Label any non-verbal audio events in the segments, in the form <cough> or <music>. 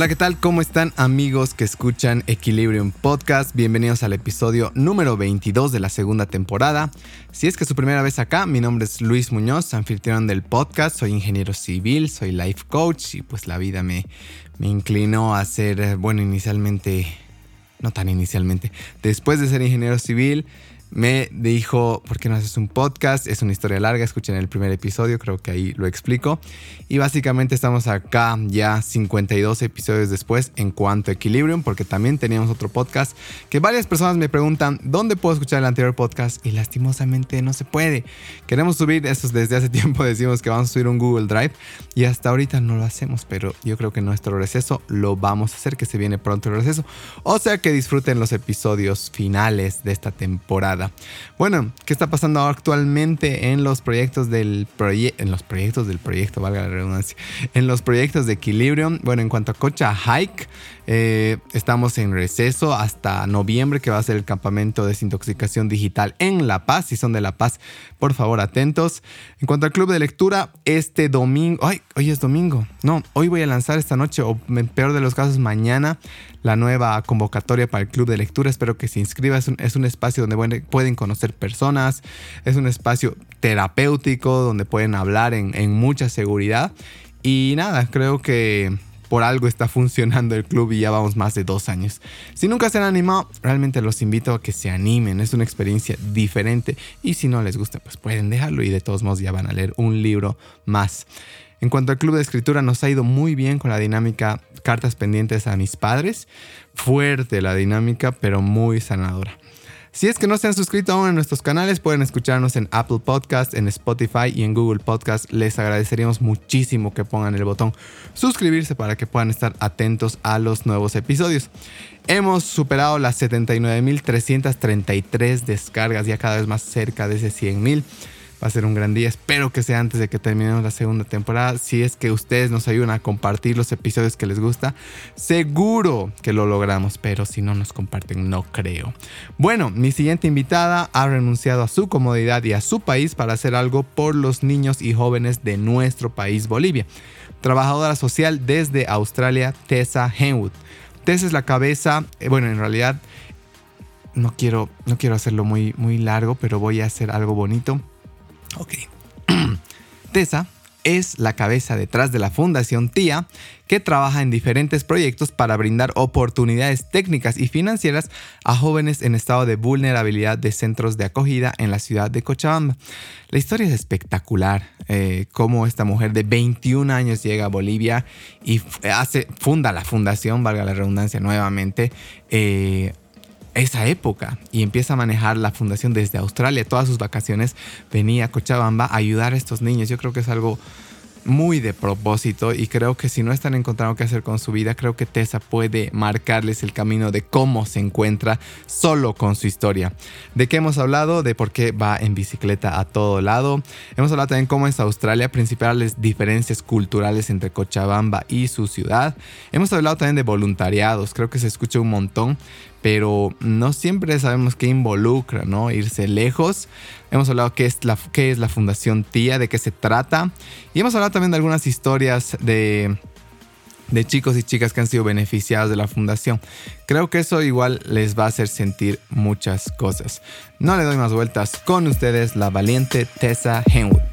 Hola, ¿qué tal? ¿Cómo están amigos que escuchan Equilibrium Podcast? Bienvenidos al episodio número 22 de la segunda temporada. Si es que es su primera vez acá, mi nombre es Luis Muñoz, anfitrión del podcast, soy ingeniero civil, soy life coach y pues la vida me, me inclinó a ser, bueno, inicialmente, no tan inicialmente, después de ser ingeniero civil, me dijo, ¿por qué no haces un podcast? Es una historia larga, escuchen el primer episodio, creo que ahí lo explico. Y básicamente estamos acá ya 52 episodios después en cuanto a Equilibrium, porque también teníamos otro podcast que varias personas me preguntan, ¿dónde puedo escuchar el anterior podcast? Y lastimosamente no se puede. Queremos subir esos desde hace <laughs> tiempo, decimos que vamos a subir un Google Drive y hasta ahorita no lo hacemos, pero yo creo que nuestro receso lo vamos a hacer, que se viene pronto el receso. O sea que disfruten los episodios finales de esta temporada. Bueno, ¿qué está pasando actualmente en los proyectos del proyecto? En los proyectos del proyecto, valga la redundancia. En los proyectos de Equilibrium. Bueno, en cuanto a Cocha Hike, eh, estamos en receso hasta noviembre, que va a ser el campamento de desintoxicación digital en La Paz. Si son de La Paz, por favor, atentos. En cuanto al club de lectura, este domingo. ¡Ay! Hoy es domingo. No, hoy voy a lanzar esta noche, o en peor de los casos, mañana, la nueva convocatoria para el club de lectura. Espero que se inscriba. Es un, es un espacio donde pueden conocer personas. Es un espacio terapéutico donde pueden hablar en, en mucha seguridad. Y nada, creo que por algo está funcionando el club y ya vamos más de dos años. Si nunca se han animado, realmente los invito a que se animen. Es una experiencia diferente y si no les gusta, pues pueden dejarlo y de todos modos ya van a leer un libro más. En cuanto al club de escritura, nos ha ido muy bien con la dinámica cartas pendientes a mis padres. Fuerte la dinámica, pero muy sanadora. Si es que no se han suscrito aún a nuestros canales, pueden escucharnos en Apple Podcast, en Spotify y en Google Podcast. Les agradeceríamos muchísimo que pongan el botón suscribirse para que puedan estar atentos a los nuevos episodios. Hemos superado las 79.333 descargas, ya cada vez más cerca de ese 100.000. Va a ser un gran día. Espero que sea antes de que terminemos la segunda temporada. Si es que ustedes nos ayudan a compartir los episodios que les gusta, seguro que lo logramos. Pero si no nos comparten, no creo. Bueno, mi siguiente invitada ha renunciado a su comodidad y a su país para hacer algo por los niños y jóvenes de nuestro país, Bolivia. Trabajadora social desde Australia, Tessa Henwood. Tessa es la cabeza, eh, bueno, en realidad no quiero, no quiero hacerlo muy, muy largo, pero voy a hacer algo bonito. Ok. <clears throat> Tessa es la cabeza detrás de la Fundación TIA, que trabaja en diferentes proyectos para brindar oportunidades técnicas y financieras a jóvenes en estado de vulnerabilidad de centros de acogida en la ciudad de Cochabamba. La historia es espectacular, eh, cómo esta mujer de 21 años llega a Bolivia y hace, funda la fundación, valga la redundancia nuevamente, eh, esa época y empieza a manejar la fundación desde Australia. Todas sus vacaciones venía a Cochabamba a ayudar a estos niños. Yo creo que es algo muy de propósito y creo que si no están encontrando qué hacer con su vida, creo que Tessa puede marcarles el camino de cómo se encuentra solo con su historia. ¿De qué hemos hablado? De por qué va en bicicleta a todo lado. Hemos hablado también cómo es Australia, principales diferencias culturales entre Cochabamba y su ciudad. Hemos hablado también de voluntariados, creo que se escucha un montón, pero no siempre sabemos qué involucra, ¿no? Irse lejos. Hemos hablado qué es la, qué es la Fundación Tía, de qué se trata. Y hemos hablado también de algunas historias de, de chicos y chicas que han sido beneficiados de la fundación. Creo que eso igual les va a hacer sentir muchas cosas. No le doy más vueltas con ustedes, la valiente Tessa Henwood.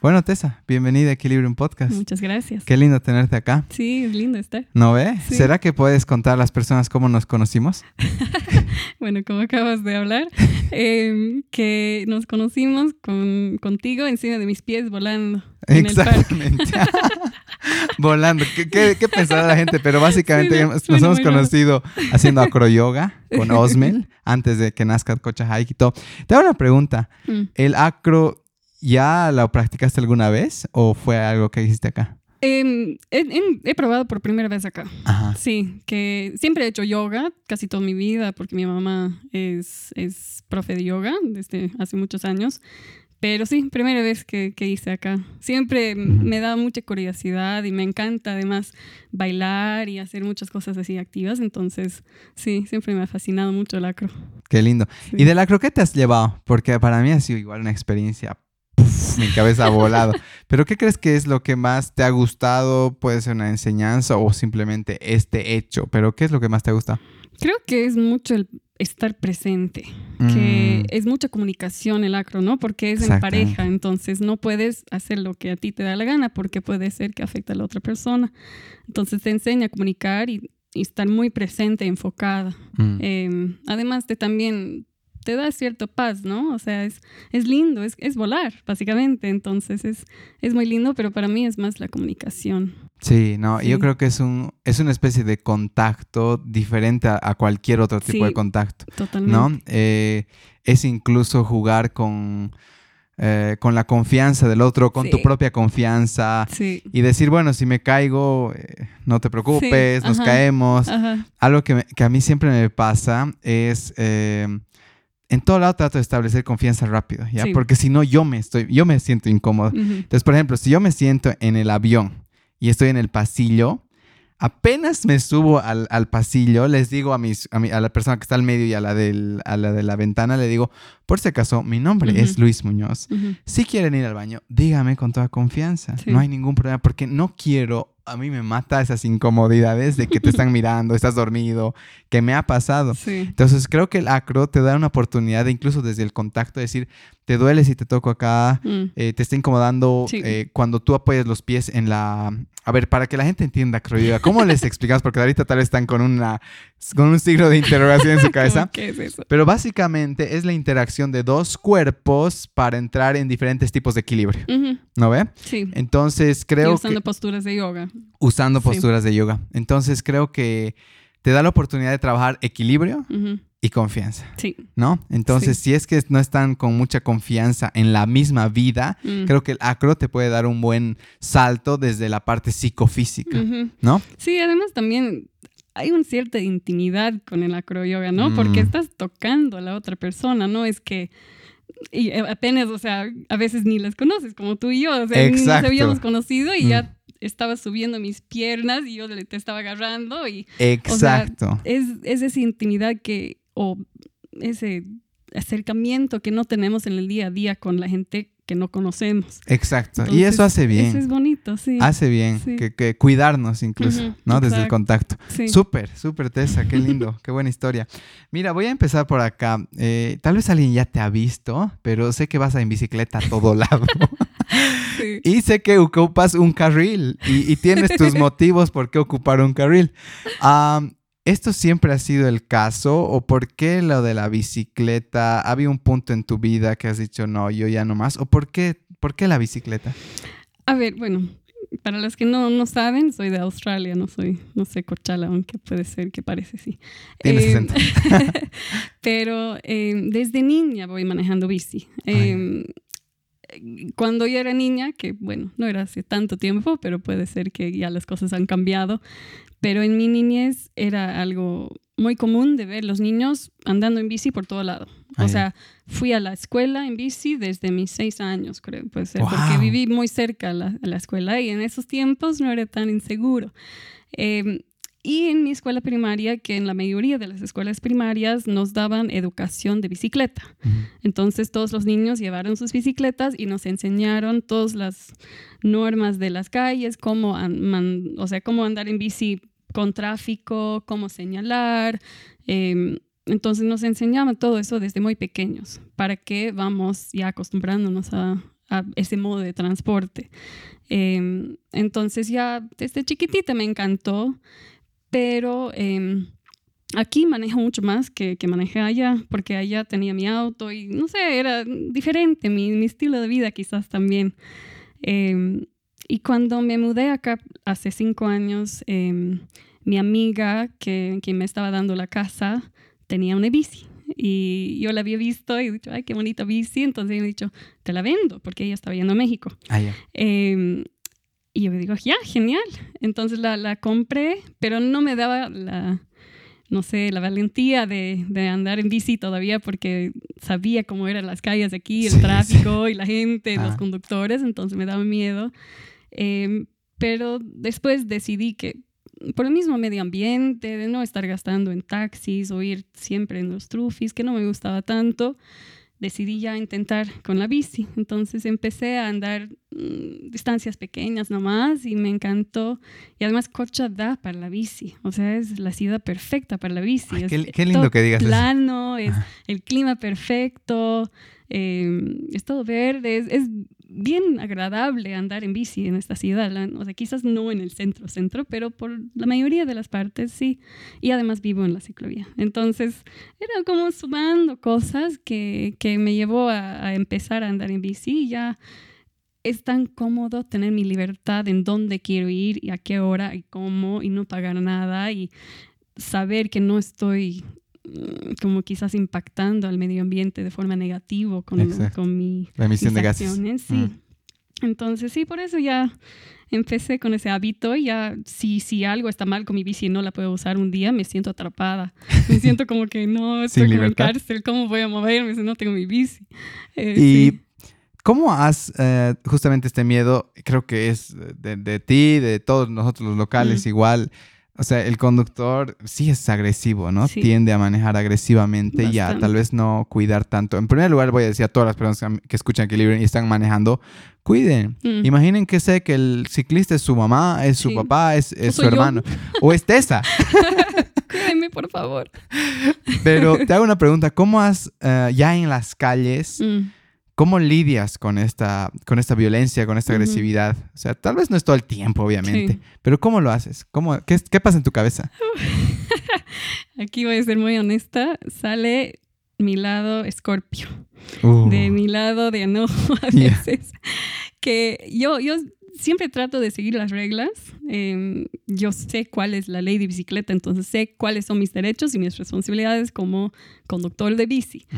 Bueno, Tessa, bienvenida a Equilibrium Podcast. Muchas gracias. Qué lindo tenerte acá. Sí, es lindo estar. ¿No ve? ¿Será que puedes contar a las personas cómo nos conocimos? <laughs> bueno, como acabas de hablar, em, que nos conocimos con, contigo encima de mis pies volando. Exactamente. <laughs> volando. ¿Qué, qué, pensará la gente? Pero básicamente nos hemos conocido haciendo acroyoga con <laughs> Osmel antes de que nazca Cocha Hike y todo. Te hago una pregunta. Mm. ¿El acro ¿Ya lo practicaste alguna vez o fue algo que hiciste acá? Em, he, probado por primera vez acá. Sí, que siempre he hecho yoga casi toda mi vida porque mi mamá es, es profe de yoga desde hace muchos años. Pero sí, primera vez que, que hice acá. Siempre me da mucha curiosidad y me encanta además bailar y hacer muchas cosas así activas. Entonces, sí, siempre me ha fascinado mucho el acro. Qué lindo. ¿Y del acro qué te has llevado? Porque para mí ha sido igual una experiencia mi cabeza ha volado. Pero ¿qué crees que es lo que más te ha gustado? Puede ser una enseñanza o simplemente este hecho, pero ¿qué es lo que más te ha gustado? Creo que es mucho el estar presente, que mm. es mucha comunicación el acro, ¿no? Porque es en pareja, entonces no puedes hacer lo que a ti te da la gana porque puede ser que afecte a la otra persona. Entonces te enseña a comunicar y, estar muy presente, enfocada. Mm. Em, además de también te da cierto paz, ¿no? O sea, es, es lindo, es, es volar, básicamente. Entonces es, es muy lindo, pero para mí es más la comunicación. Sí, no, yo creo que es, un, es una especie de contacto diferente a, cualquier otro tipo de contacto. Totalmente. ¿no? Eh, es incluso jugar con, eh, con la confianza del otro, con tu propia confianza. Y decir, bueno, si me caigo, eh, no te preocupes, nos caemos. Algo que, que, a mí siempre me pasa es en todo lado trato de establecer confianza rápido, ¿ya? Porque si no, yo me estoy, yo me siento incómodo. Entonces, por ejemplo, si yo me siento en el avión y estoy en el pasillo, apenas me subo al, pasillo, les digo a, mis, a, la persona que está al medio y a la, del, a la de la ventana, le digo, por si acaso, mi nombre es Luis Muñoz. Si quieren ir al baño, dígame con toda confianza. No hay ningún problema porque no quiero a mí me mata esas incomodidades de que te están <laughs> mirando, estás dormido, que me ha pasado. Entonces creo que el acro te da una oportunidad de incluso desde el contacto decir, te duele si te toco acá, mm. eh, te está incomodando eh, cuando tú apoyas los pies en la... A ver, para que la gente entienda, creo ¿cómo les explicamos? Porque ahorita tal vez están con, una, con un signo de interrogación en su cabeza. <laughs> ¿Qué es eso? Pero básicamente es la interacción de dos cuerpos para entrar en diferentes tipos de equilibrio. ¿No ve? Sí. Entonces creo y usando posturas de yoga. Usando posturas de yoga. Entonces creo que te da la oportunidad de trabajar equilibrio y confianza. Sí. ¿No? Entonces, si es que no están con mucha confianza en la misma vida, mm. creo que el acro te puede dar un buen salto desde la parte psicofísica, ¿no? Sí, además también hay una cierta intimidad con el acro yoga, ¿no? Porque mm. estás tocando a la otra persona, no es que y eh, apenas, o sea, a veces ni las conoces, como tú y yo, o sea, ni nos habíamos conocido y ya mm. estaba subiendo mis piernas y yo te estaba agarrando y... Exacto. es, es esa intimidad que, o ese acercamiento que no tenemos en el día a día con la gente que no conocemos. Exacto. y eso hace bien. Eso es bonito, sí. Hace bien. Que, cuidarnos incluso, ¿no? Desde el contacto. Súper, súper Tessa, qué lindo, qué buena historia. Mira, voy a empezar por acá. Eh, tal vez alguien ya te ha visto, pero sé que vas en bicicleta a todo <laughs> lado. Y sé que ocupas un carril y, tienes tus <laughs> motivos por qué ocupar un carril. ¿Esto siempre ha sido el caso o por qué lo de la bicicleta? ¿Había un punto en tu vida que has dicho, no, yo ya no más? ¿O por qué, por qué la bicicleta? A ver, bueno, para los que no, no saben, soy de Australia, no soy, no sé, Cochala, aunque puede ser que parece sí. Eh, <laughs> pero eh, desde niña voy manejando bici. Eh, cuando yo era niña, que bueno, no era hace tanto tiempo, pero puede ser que ya las cosas han cambiado, pero en mi niñez era algo muy común de ver los niños andando en bici por todo lado. o sea, fui a la escuela en bici desde mis seis años, creo, puede ser, porque viví muy cerca a la, la, escuela y en esos tiempos no era tan inseguro. Eh, y en mi escuela primaria, que en la mayoría de las escuelas primarias nos daban educación de bicicleta. Entonces todos los niños llevaron sus bicicletas y nos enseñaron todas las normas de las calles, cómo, o sea, cómo andar en bici con tráfico, cómo señalar. Em, entonces nos enseñaban todo eso desde muy pequeños para que vamos ya acostumbrándonos a, ese modo de transporte. Em, entonces ya desde chiquitita me encantó pero em, aquí manejo mucho más que, que manejé allá, porque allá tenía mi auto y no sé, era diferente mi, mi estilo de vida quizás también. Em, y cuando me mudé acá hace cinco años, em, mi amiga que, que me estaba dando la casa tenía una bici y yo la había visto y he dicho, ay, qué bonita bici. Entonces me he dicho, te la vendo, porque ella estaba yendo a México. Ah, y yo digo, ya, genial. Entonces la, la, compré, pero no me daba la, no sé, la valentía de, de, andar en bici todavía porque sabía cómo eran las calles aquí, el tráfico y la gente, los ah. conductores, entonces me daba miedo. Em, pero después decidí que por el mismo medio ambiente, de no estar gastando en taxis o ir siempre en los trufis, que no me gustaba tanto, decidí ya intentar con la bici. Entonces empecé a andar mm, distancias pequeñas nomás y me encantó. Y además Cocha da para la bici, o sea, es la ciudad perfecta para la bici. qué, lindo que digas plano, es el clima perfecto, em, es todo verde, es, bien agradable andar en bici en esta ciudad. O sea, quizás no en el centro, centro, pero por la mayoría de las partes sí. Y además vivo en la ciclovía. Entonces, era como sumando cosas que, que me llevó a, a, empezar a andar en bici y ya es tan cómodo tener mi libertad en dónde quiero ir y a qué hora y cómo y no pagar nada y saber que no estoy como quizás impactando al medio ambiente de forma negativa con, con mi, La emisión de gases. Sí. Mm. Entonces, sí, por eso ya empecé con ese hábito y ya si, si algo está mal con mi bici y no la puedo usar un día, me siento atrapada. Me <laughs> siento como que no estoy como en cárcel, ¿cómo voy a moverme si no tengo mi bici? Eh, y ¿cómo has eh, justamente este miedo? Creo que es de, de, ti, de todos nosotros los locales igual o sea, el conductor sí es agresivo, ¿no? Tiende a manejar agresivamente y a tal vez no cuidar tanto. En primer lugar, voy a decir a todas las personas que escuchan Equilibrio y están manejando, cuiden. Mm. Imaginen que sé que el ciclista es su mamá, es su papá, es, su hermano. O es Tessa. <laughs> <laughs> Cuídenme, por favor. Pero te hago una pregunta. ¿Cómo has, eh, ya en las calles, mm. ¿Cómo lidias con esta, con esta violencia, con esta agresividad? O sea, tal vez no es todo el tiempo, obviamente, pero ¿cómo lo haces? ¿Cómo, qué, qué, pasa en tu cabeza? <laughs> Aquí voy a ser muy honesta. Sale mi lado escorpio, uh. de mi lado de enojo <laughs> a veces. Que yo, yo siempre trato de seguir las reglas. Em, yo sé cuál es la ley de bicicleta, entonces sé cuáles son mis derechos y mis responsabilidades como conductor de bici.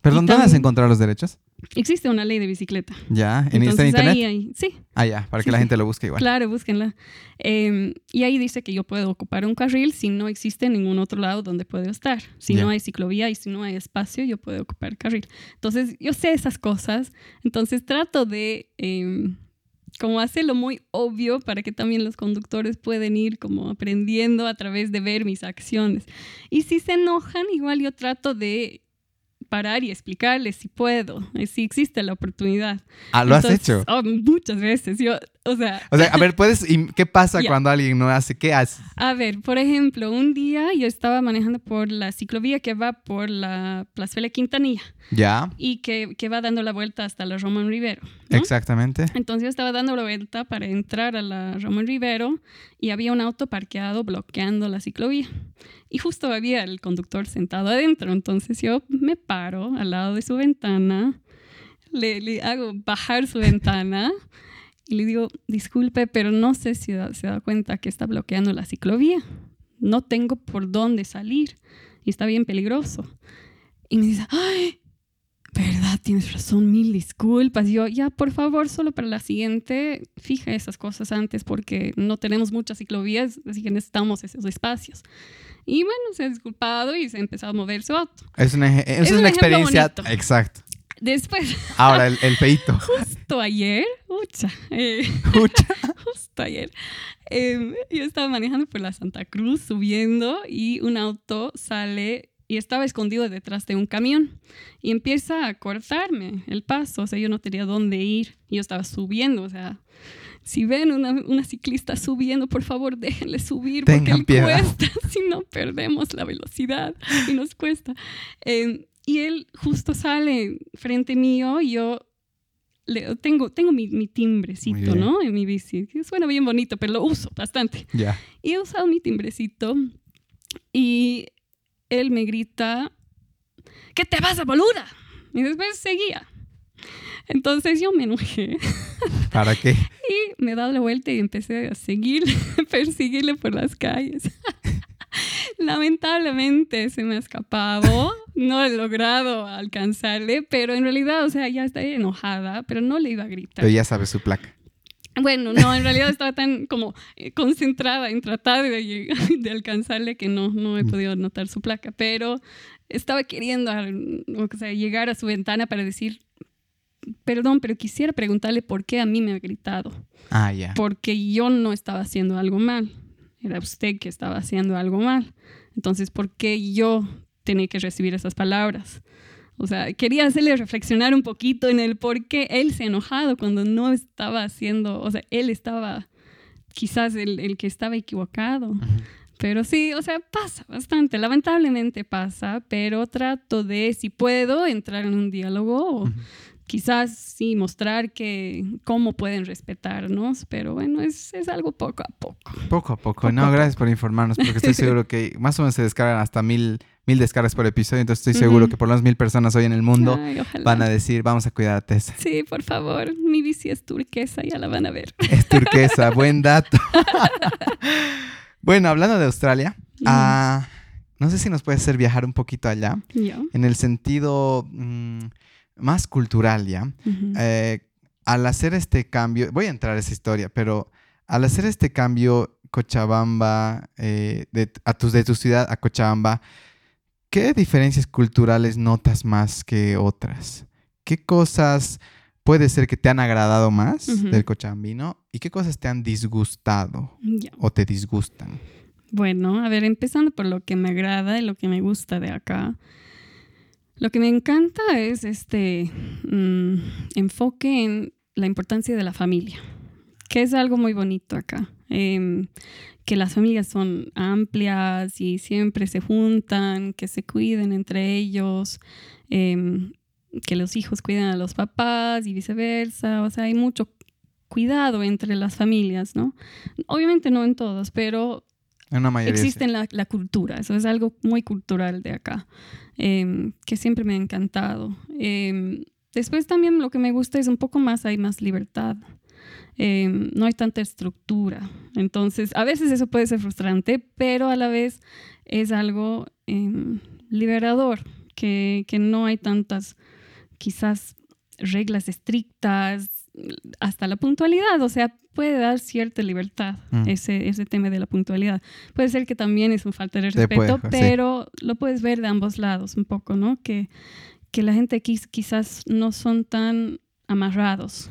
¿Perdón, dónde has encontrado los derechos? Existe una ley de bicicleta. ¿Ya? ¿En internet? Ahí, sí. Ah, ya, para que la gente lo busque igual. Claro, búsquenla. Em, y ahí dice que yo puedo ocupar un carril si no existe ningún otro lado donde puedo estar. Si no hay ciclovía y si no hay espacio, yo puedo ocupar carril. Entonces, yo sé esas cosas. Entonces, trato de em, como hacerlo muy obvio para que también los conductores pueden ir como aprendiendo a través de ver mis acciones. Y si se enojan, igual yo trato de parar y explicarles si puedo, eh, si existe la oportunidad. Ah, ¿lo has hecho? Oh, muchas veces. Yo, o sea... O sea, a ver, <laughs> ¿puedes... ¿Qué pasa cuando alguien no hace? ¿Qué haces? A ver, por ejemplo, un día yo estaba manejando por la ciclovía que va por la Plazuela Quintanilla. Ya. Y que, que va dando la vuelta hasta la Roman Rivero. Exactamente. Entonces yo estaba dando la vuelta para entrar a la Roman Rivero y había un auto parqueado bloqueando la ciclovía. Y justo había el conductor sentado adentro. Entonces yo me paro al lado de su ventana, le, le hago bajar su ventana <laughs> y le digo, disculpe, pero no sé si se da cuenta que está bloqueando la ciclovía. No tengo por dónde salir y está bien peligroso. Y me dice, ay, verdad, tienes razón, mil disculpas. yo, ya, por favor, solo para la siguiente, fija esas cosas antes porque no tenemos muchas ciclovías, así que necesitamos esos espacios. Y bueno, se ha disculpado y se ha empezado a mover su auto. Es una, es, una experiencia. Exacto. Después. Ahora, el, el peito. <laughs> Justo ayer, ucha, eh, <laughs> justo ayer, em, yo estaba manejando por la Santa Cruz, subiendo, y un auto sale y estaba escondido detrás de un camión y empieza a cortarme el paso, o sea, yo no tenía dónde ir, yo estaba subiendo, o sea, si ven una, una ciclista subiendo, por favor déjenle subir porque cuesta, <laughs> si no perdemos la velocidad y nos cuesta. Em, y él justo sale frente mío y yo le, tengo, tengo mi, mi timbrecito, ¿no? En mi bici. Suena bien bonito, pero lo uso bastante. Ya. Y he usado mi timbrecito y él me grita, ¿qué te vas a boluda? Y después seguía. Entonces yo me enojé. <laughs> ¿Para qué? <laughs> Y me he dado la vuelta y empecé a seguir, <laughs> perseguirle por las calles. Lamentablemente se me ha escapado, no he logrado alcanzarle, pero en realidad, o sea, ya estoy enojada, pero no le iba a gritar. Pero ya sabe su placa. Bueno, no, en realidad estaba tan como eh, concentrada en tratar de, <laughs> de alcanzarle que no, no he mm. podido notar su placa, pero estaba queriendo o sea, llegar a su ventana para decir, perdón, pero quisiera preguntarle por qué a mí me ha gritado. Ah, ya. Porque yo no estaba haciendo algo mal. Era usted que estaba haciendo algo mal. Entonces, ¿por qué yo tenía que recibir esas palabras? O sea, quería hacerle reflexionar un poquito en el por qué él se ha enojado cuando no estaba haciendo, o sea, él estaba quizás el, que estaba equivocado. Pero sí, o sea, pasa bastante, lamentablemente pasa, pero trato de, si puedo, entrar en un diálogo o quizás sí mostrar que cómo pueden respetarnos, pero bueno, es, es algo poco a poco. Poco a poco, no, gracias por informarnos, porque estoy <laughs> seguro que más o menos se descargan hasta mil, mil descargas por episodio, entonces estoy seguro que por lo menos mil personas hoy en el mundo van a decir, vamos a cuidar a Tessa. Sí, por favor, mi bici es turquesa, ya la van a ver. Es turquesa, buen dato. <laughs> bueno, hablando de Australia, ah, no sé si nos puede hacer viajar un poquito allá, en el sentido... Mm, más cultural, ¿ya? Eh, al hacer este cambio, voy a entrar a esa historia, pero al hacer este cambio Cochabamba, eh, de, a tu, de tu ciudad a Cochabamba, ¿qué diferencias culturales notas más que otras? ¿Qué cosas puede ser que te han agradado más del cochabambino y qué cosas te han disgustado o te disgustan? Bueno, a ver, empezando por lo que me agrada y lo que me gusta de acá. Lo que me encanta es este mm, enfoque en la importancia de la familia, que es algo muy bonito acá. Em, que las familias son amplias y siempre se juntan, que se cuiden entre ellos, em, que los hijos cuiden a los papás y viceversa. O sea, hay mucho cuidado entre las familias, ¿no? Obviamente no en todos, pero existe en la, la, cultura. Eso es algo muy cultural de acá. Em, que siempre me ha encantado. Em, después también lo que me gusta es un poco más, hay más libertad. Em, no hay tanta estructura. Entonces, a veces eso puede ser frustrante, pero a la vez es algo liberador, que, que no hay tantas quizás reglas estrictas, hasta la puntualidad, o sea, puede dar cierta libertad mm. ese, ese tema de la puntualidad. Puede ser que también es un falta de respeto, pero lo puedes ver de ambos lados un poco, ¿no? Que, que la gente aquí quizás no son tan amarrados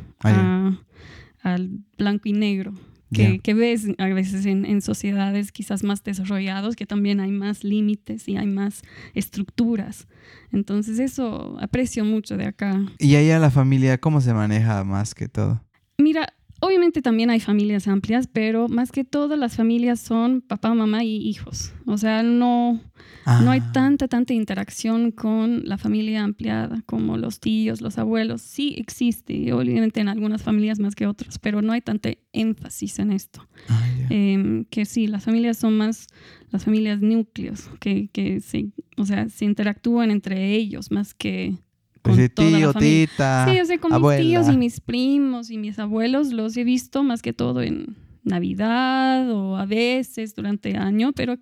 al blanco y negro que, ves a veces en, sociedades quizás más desarrollados, que también hay más límites y hay más estructuras. Entonces eso aprecio mucho de acá. ¿Y allá la familia cómo se maneja más que todo? Mira, Obviamente también hay familias amplias, pero más que todo las familias son papá, mamá y hijos. O sea, no, no hay ah. tanta, tanta interacción con la familia ampliada como los tíos, los abuelos. Sí existe, obviamente en algunas familias más que otras, pero no hay tanta énfasis en esto. Ah, em, que sí, las familias son más las familias núcleos, que, que se, o sea, se interactúan entre ellos más que con tío, tita. Sí, o sea, con mis tíos y mis primos y mis abuelos los he visto más que todo en Navidad o a veces durante el año, pero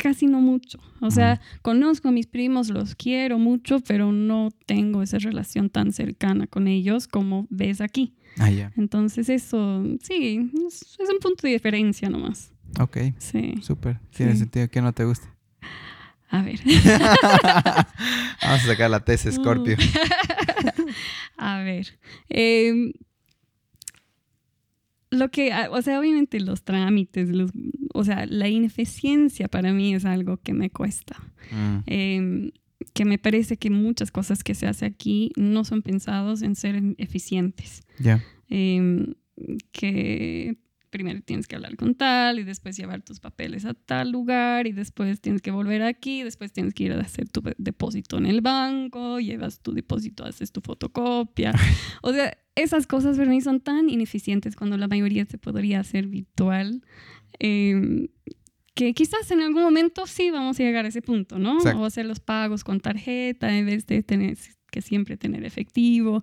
casi no mucho. O sea, conozco a mis primos, los quiero mucho, pero no tengo esa relación tan cercana con ellos como ves aquí. Ah, ya. Entonces eso, sí, es, un punto de diferencia nomás. Ok. Sí. Súper. Tiene sentido que no te guste. A ver. <laughs> Vamos a sacar la tesis, <laughs> Scorpio. <laughs> a ver. Em, lo que, ah, o sea, obviamente los trámites, los, o sea, la ineficiencia para mí es algo que me cuesta. Mm. Em, que me parece que muchas cosas que se hace aquí no son pensados en ser eficientes. Ya. Em, que primero tienes que hablar con tal y después llevar tus papeles a tal lugar y después tienes que volver aquí, después tienes que ir a hacer tu depósito en el banco, llevas tu depósito, haces tu fotocopia. <laughs> O sea, esas cosas para mí son tan ineficientes cuando la mayoría se podría hacer virtual. Em, que quizás en algún momento sí vamos a llegar a ese punto, ¿no? O hacer los pagos con tarjeta en vez de tener que siempre tener efectivo,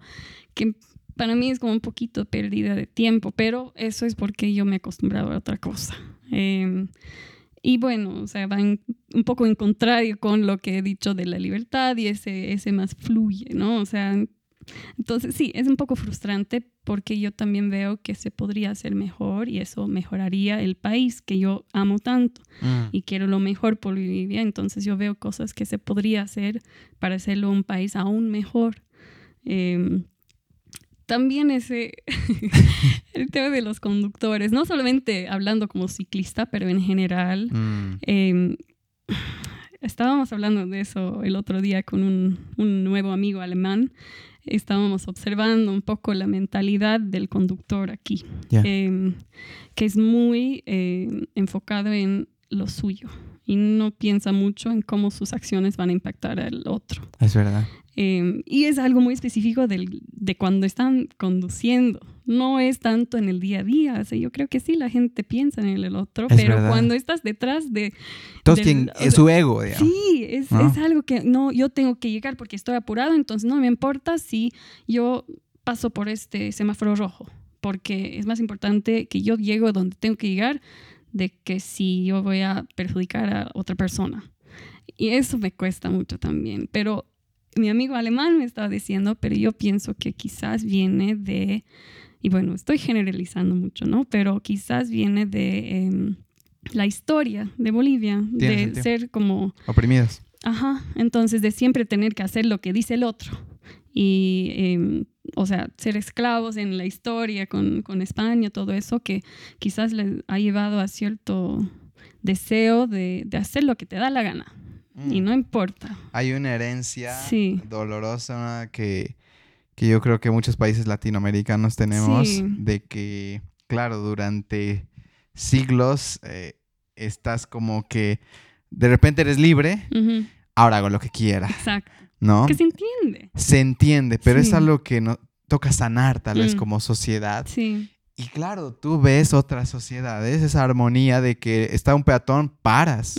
que para mí es como un poquito pérdida de tiempo, pero eso es porque yo me he acostumbrado a otra cosa. Em, y bueno, o sea, va un poco en contrario con lo que he dicho de la libertad y ese, ese más fluye, ¿no? O sea, entonces sí, es un poco frustrante porque yo también veo que se podría hacer mejor y eso mejoraría el país que yo amo tanto mm. y quiero lo mejor por Bolivia. Entonces yo veo cosas que se podría hacer para hacerlo un país aún mejor. Eh, también ese, <laughs> el tema de los conductores, no solamente hablando como ciclista, pero en general, mm. em, <sighs> estábamos hablando de eso el otro día con un, un nuevo amigo alemán estábamos observando un poco la mentalidad del conductor aquí, em, que es muy eh, enfocado en lo suyo y no piensa mucho en cómo sus acciones van a impactar al otro. Es verdad. Em, y es algo muy específico del, de cuando están conduciendo. No es tanto en el día a día. O sea, yo creo que sí, la gente piensa en el otro, pero cuando estás detrás de... Todos tienen su ego, digamos. Sí, es, es, algo que no, yo tengo que llegar porque estoy apurado, entonces no me importa si yo paso por este semáforo rojo, porque es más importante que yo llego donde tengo que llegar de que si yo voy a perjudicar a otra persona. Y eso me cuesta mucho también, pero mi amigo alemán me estaba diciendo, pero yo pienso que quizás viene de, y bueno, estoy generalizando mucho, ¿no? Pero quizás viene de em, la historia de Bolivia, de ser como... Oprimidos. Ajá, entonces de siempre tener que hacer lo que dice el otro. Y, em, o sea, ser esclavos en la historia con, con España, todo eso que quizás les ha llevado a cierto deseo de, de hacer lo que te da la gana. Y mm. no importa. Hay una herencia dolorosa que, que, yo creo que muchos países latinoamericanos tenemos de que, claro, durante siglos eh, estás como que de repente eres libre, ahora hago lo que quiera. Exacto. ¿No? Que se entiende. Se entiende, pero es algo que no, toca sanar tal vez mm. como sociedad. Sí. Y claro, tú ves otras sociedades, esa armonía de que está un peatón, paras.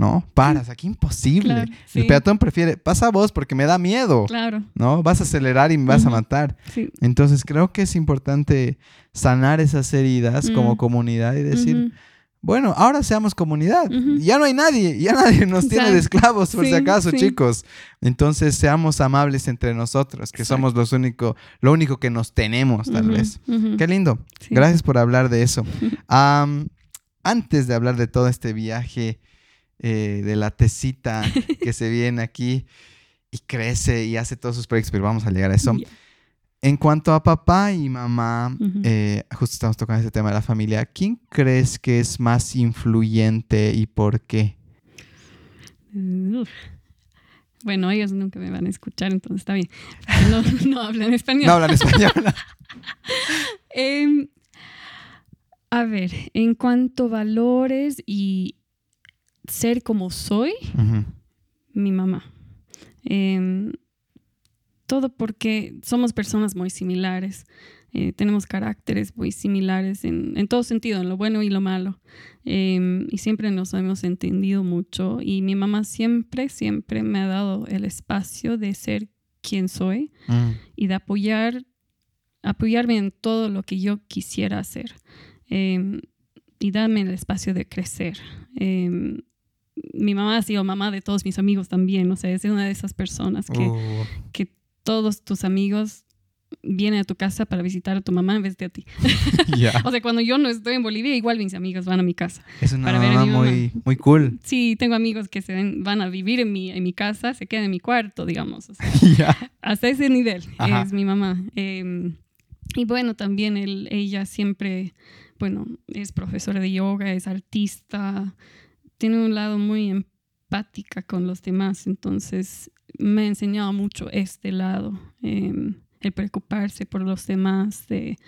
¿No? Paras, aquí imposible. El peatón prefiere, pasa vos porque me da miedo. Claro. ¿No? Vas a acelerar y me vas a matar. Entonces creo que es importante sanar esas heridas como comunidad y decir, bueno, ahora seamos comunidad. Ya no hay nadie, ya nadie nos tiene de esclavos, por si acaso, chicos. Entonces seamos amables entre nosotros, que somos los único, lo único que nos tenemos, tal vez. Qué lindo. Gracias por hablar de eso. <laughs> antes de hablar de todo este viaje, eh, de la tecita <laughs> que se viene aquí y crece y hace todos sus proyectos, pero vamos a llegar a eso. En cuanto a papá y mamá, eh, justo estamos tocando este tema de la familia, ¿quién crees que es más influyente y por qué? Bueno, ellos nunca me van a escuchar, entonces está bien. No, <laughs> no hablan español. No hablan español. <laughs> Em, a ver, en cuanto a valores y, ser como soy, mi mamá. Em, todo porque somos personas muy similares, eh, tenemos caracteres muy similares en, en, todo sentido, en lo bueno y lo malo. Em, y siempre nos hemos entendido mucho y mi mamá siempre, siempre me ha dado el espacio de ser quien soy mm. y de apoyar, apoyarme en todo lo que yo quisiera hacer. Em, y darme el espacio de crecer mi mamá ha sido mamá de todos mis amigos también, o sea, es una de esas personas que, oh. que todos tus amigos vienen a tu casa para visitar a tu mamá en vez de a ti. <laughs> o sea, cuando yo no estoy en Bolivia, igual mis amigos van a mi casa. Es una mamá muy, muy cool. Sí, tengo amigos que se van a vivir en mi, en mi casa, se quedan en mi cuarto, digamos. <laughs> Hasta ese nivel es mi mamá. Em, y bueno, también ella siempre, bueno, es profesora de yoga, es artista, tiene un lado muy empática con los demás, entonces me ha enseñado mucho este lado, em, el preocuparse por los demás, de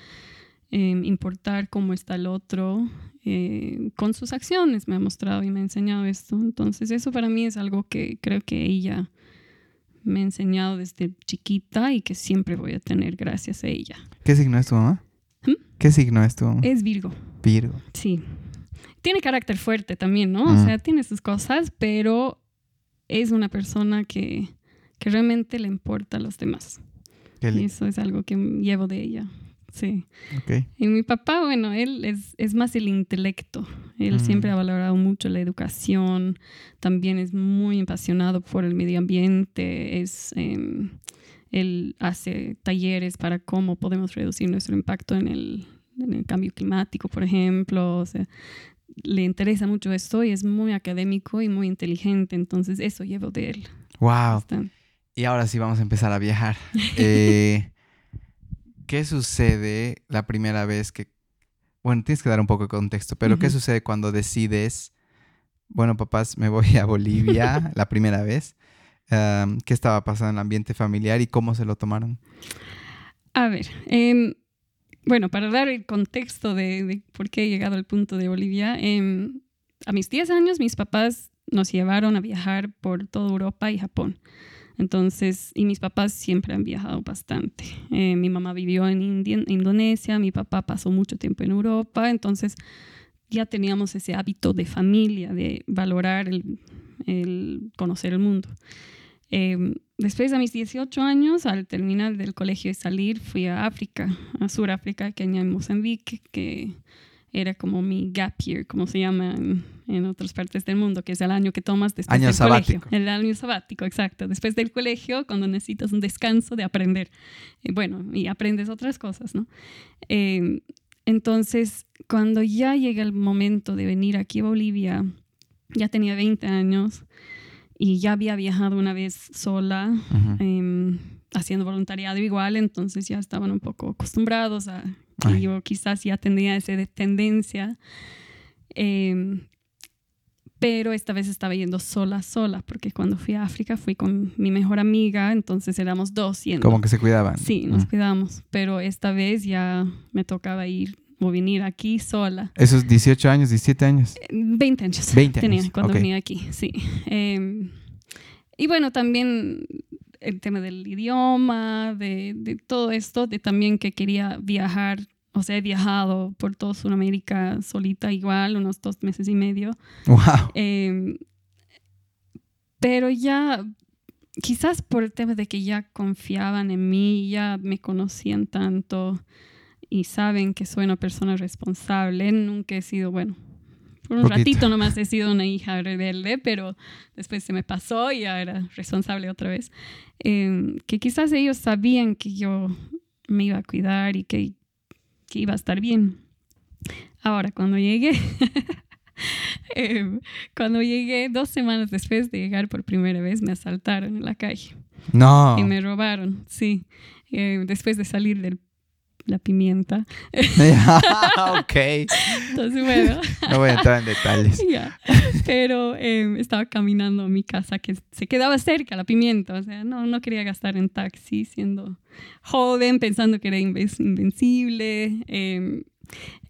em, importar cómo está el otro, eh, con sus acciones me ha mostrado y me ha enseñado esto. Entonces eso para mí es algo que creo que ella me ha enseñado desde chiquita y que siempre voy a tener gracias a ella. ¿Qué signo es tu mamá? ¿Mm? ¿Qué signo es tu mamá? Es Virgo. Virgo. Sí tiene carácter fuerte también, ¿no? O sea, tiene sus cosas, pero es una persona que, que realmente le importa a los demás. Y eso es algo que llevo de ella. Sí. Okay. Y mi papá, bueno, él es, es más el intelecto. Él siempre ha valorado mucho la educación. También es muy apasionado por el medio ambiente. Es, em, él hace talleres para cómo podemos reducir nuestro impacto en el, en el cambio climático, por ejemplo. O sea, le interesa mucho esto y es muy académico y muy inteligente, entonces eso llevo de él. Wow. Y ahora sí vamos a empezar a viajar. <laughs> Eh, ¿Qué sucede la primera vez que, bueno, tienes que dar un poco de contexto, pero ¿qué sucede cuando decides bueno, papás, me voy a Bolivia <laughs> la primera vez. ¿Qué estaba pasando en el ambiente familiar y cómo se lo tomaron? A ver, em, bueno, para dar el contexto de, por qué he llegado al punto de Bolivia, em, a mis 10 años mis papás nos llevaron a viajar por toda Europa y Japón. Entonces, y mis papás siempre han viajado bastante. Eh, mi mamá vivió en Indonesia, mi papá pasó mucho tiempo en Europa, entonces ya teníamos ese hábito de familia, de valorar el, conocer el mundo. Eh, después de mis 18 años, al terminar del colegio y salir, fui a África, a Sudáfrica, Kenia y Mozambique, que era como mi gap year, como se llama en, otras partes del mundo, que es el año que tomas después del colegio. El año sabático, exacto. Después del colegio, cuando necesitas un descanso de aprender. Eh, bueno, y aprendes otras cosas, ¿no? Eh, entonces, cuando ya llega el momento de venir aquí a Bolivia, ya tenía 20 años y ya había viajado una vez sola, em, haciendo voluntariado igual, entonces ya estaban un poco acostumbrados a que yo quizás ya tenía esa tendencia. Em, pero esta vez estaba yendo sola, sola, porque cuando fui a África fui con mi mejor amiga, entonces éramos dos yendo. Como que se cuidaban. Sí, nos cuidamos, pero esta vez ya me tocaba ir venir aquí sola. ¿Esos 18 años, 17 años? 20 años. 20 tenía cuando venía aquí, sí. Em, y bueno, también el tema del idioma, de, de, todo esto, de también que quería viajar o sea, he viajado por toda Sudamérica solita igual, unos dos meses y medio. Wow. Em, pero ya, quizás por el tema de que ya confiaban en mí, ya me conocían tanto y saben que soy una persona responsable. Nunca he sido, bueno, por un ratito nomás he sido una hija rebelde, pero después se me pasó y ya era responsable otra vez. Em, que quizás ellos sabían que yo me iba a cuidar y que que iba a estar bien. Ahora, cuando llegué, <laughs> em, cuando llegué dos semanas después de llegar por primera vez, me asaltaron en la calle. No. Y me robaron, sí. Eh, después de salir de la pimienta. <laughs> <laughs> ok. Entonces, bueno. No voy a entrar en detalles. <laughs> Pero em, estaba caminando a mi casa que se quedaba cerca, la pimienta. O sea, no, no quería gastar en taxi siendo joven, pensando que era invencible. Em,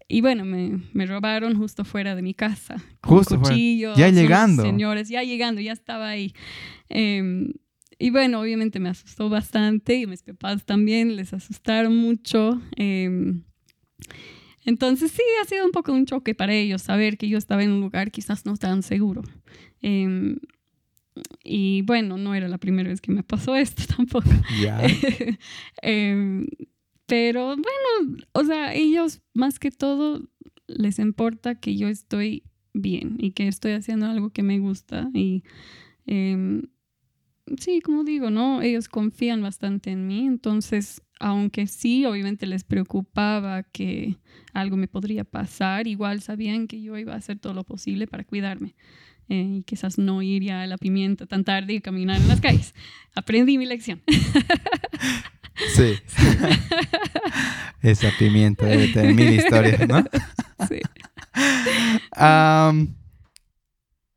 y bueno, me, me, robaron justo fuera de mi casa. justo cuchillos, Ya llegando. Señores, ya llegando, ya estaba ahí. Em, y bueno, obviamente me asustó bastante y mis papás también les asustaron mucho. Entonces sí, ha sido un poco un choque para ellos saber que yo estaba en un lugar quizás no tan seguro. Em, y bueno, no era la primera vez que me pasó <laughs> esto tampoco. <laughs> Em, pero bueno, o sea, ellos más que todo les importa que yo estoy bien y que estoy haciendo algo que me gusta. Y em, sí, como digo, ¿no? Ellos confían bastante en mí, entonces aunque sí, obviamente les preocupaba que algo me podría pasar, igual sabían que yo iba a hacer todo lo posible para cuidarme. Eh, y quizás no ir ya a la pimienta tan tarde y caminar en las calles. Aprendí mi lección. Sí. Esa pimienta debe tener mil historias, ¿no? Sí.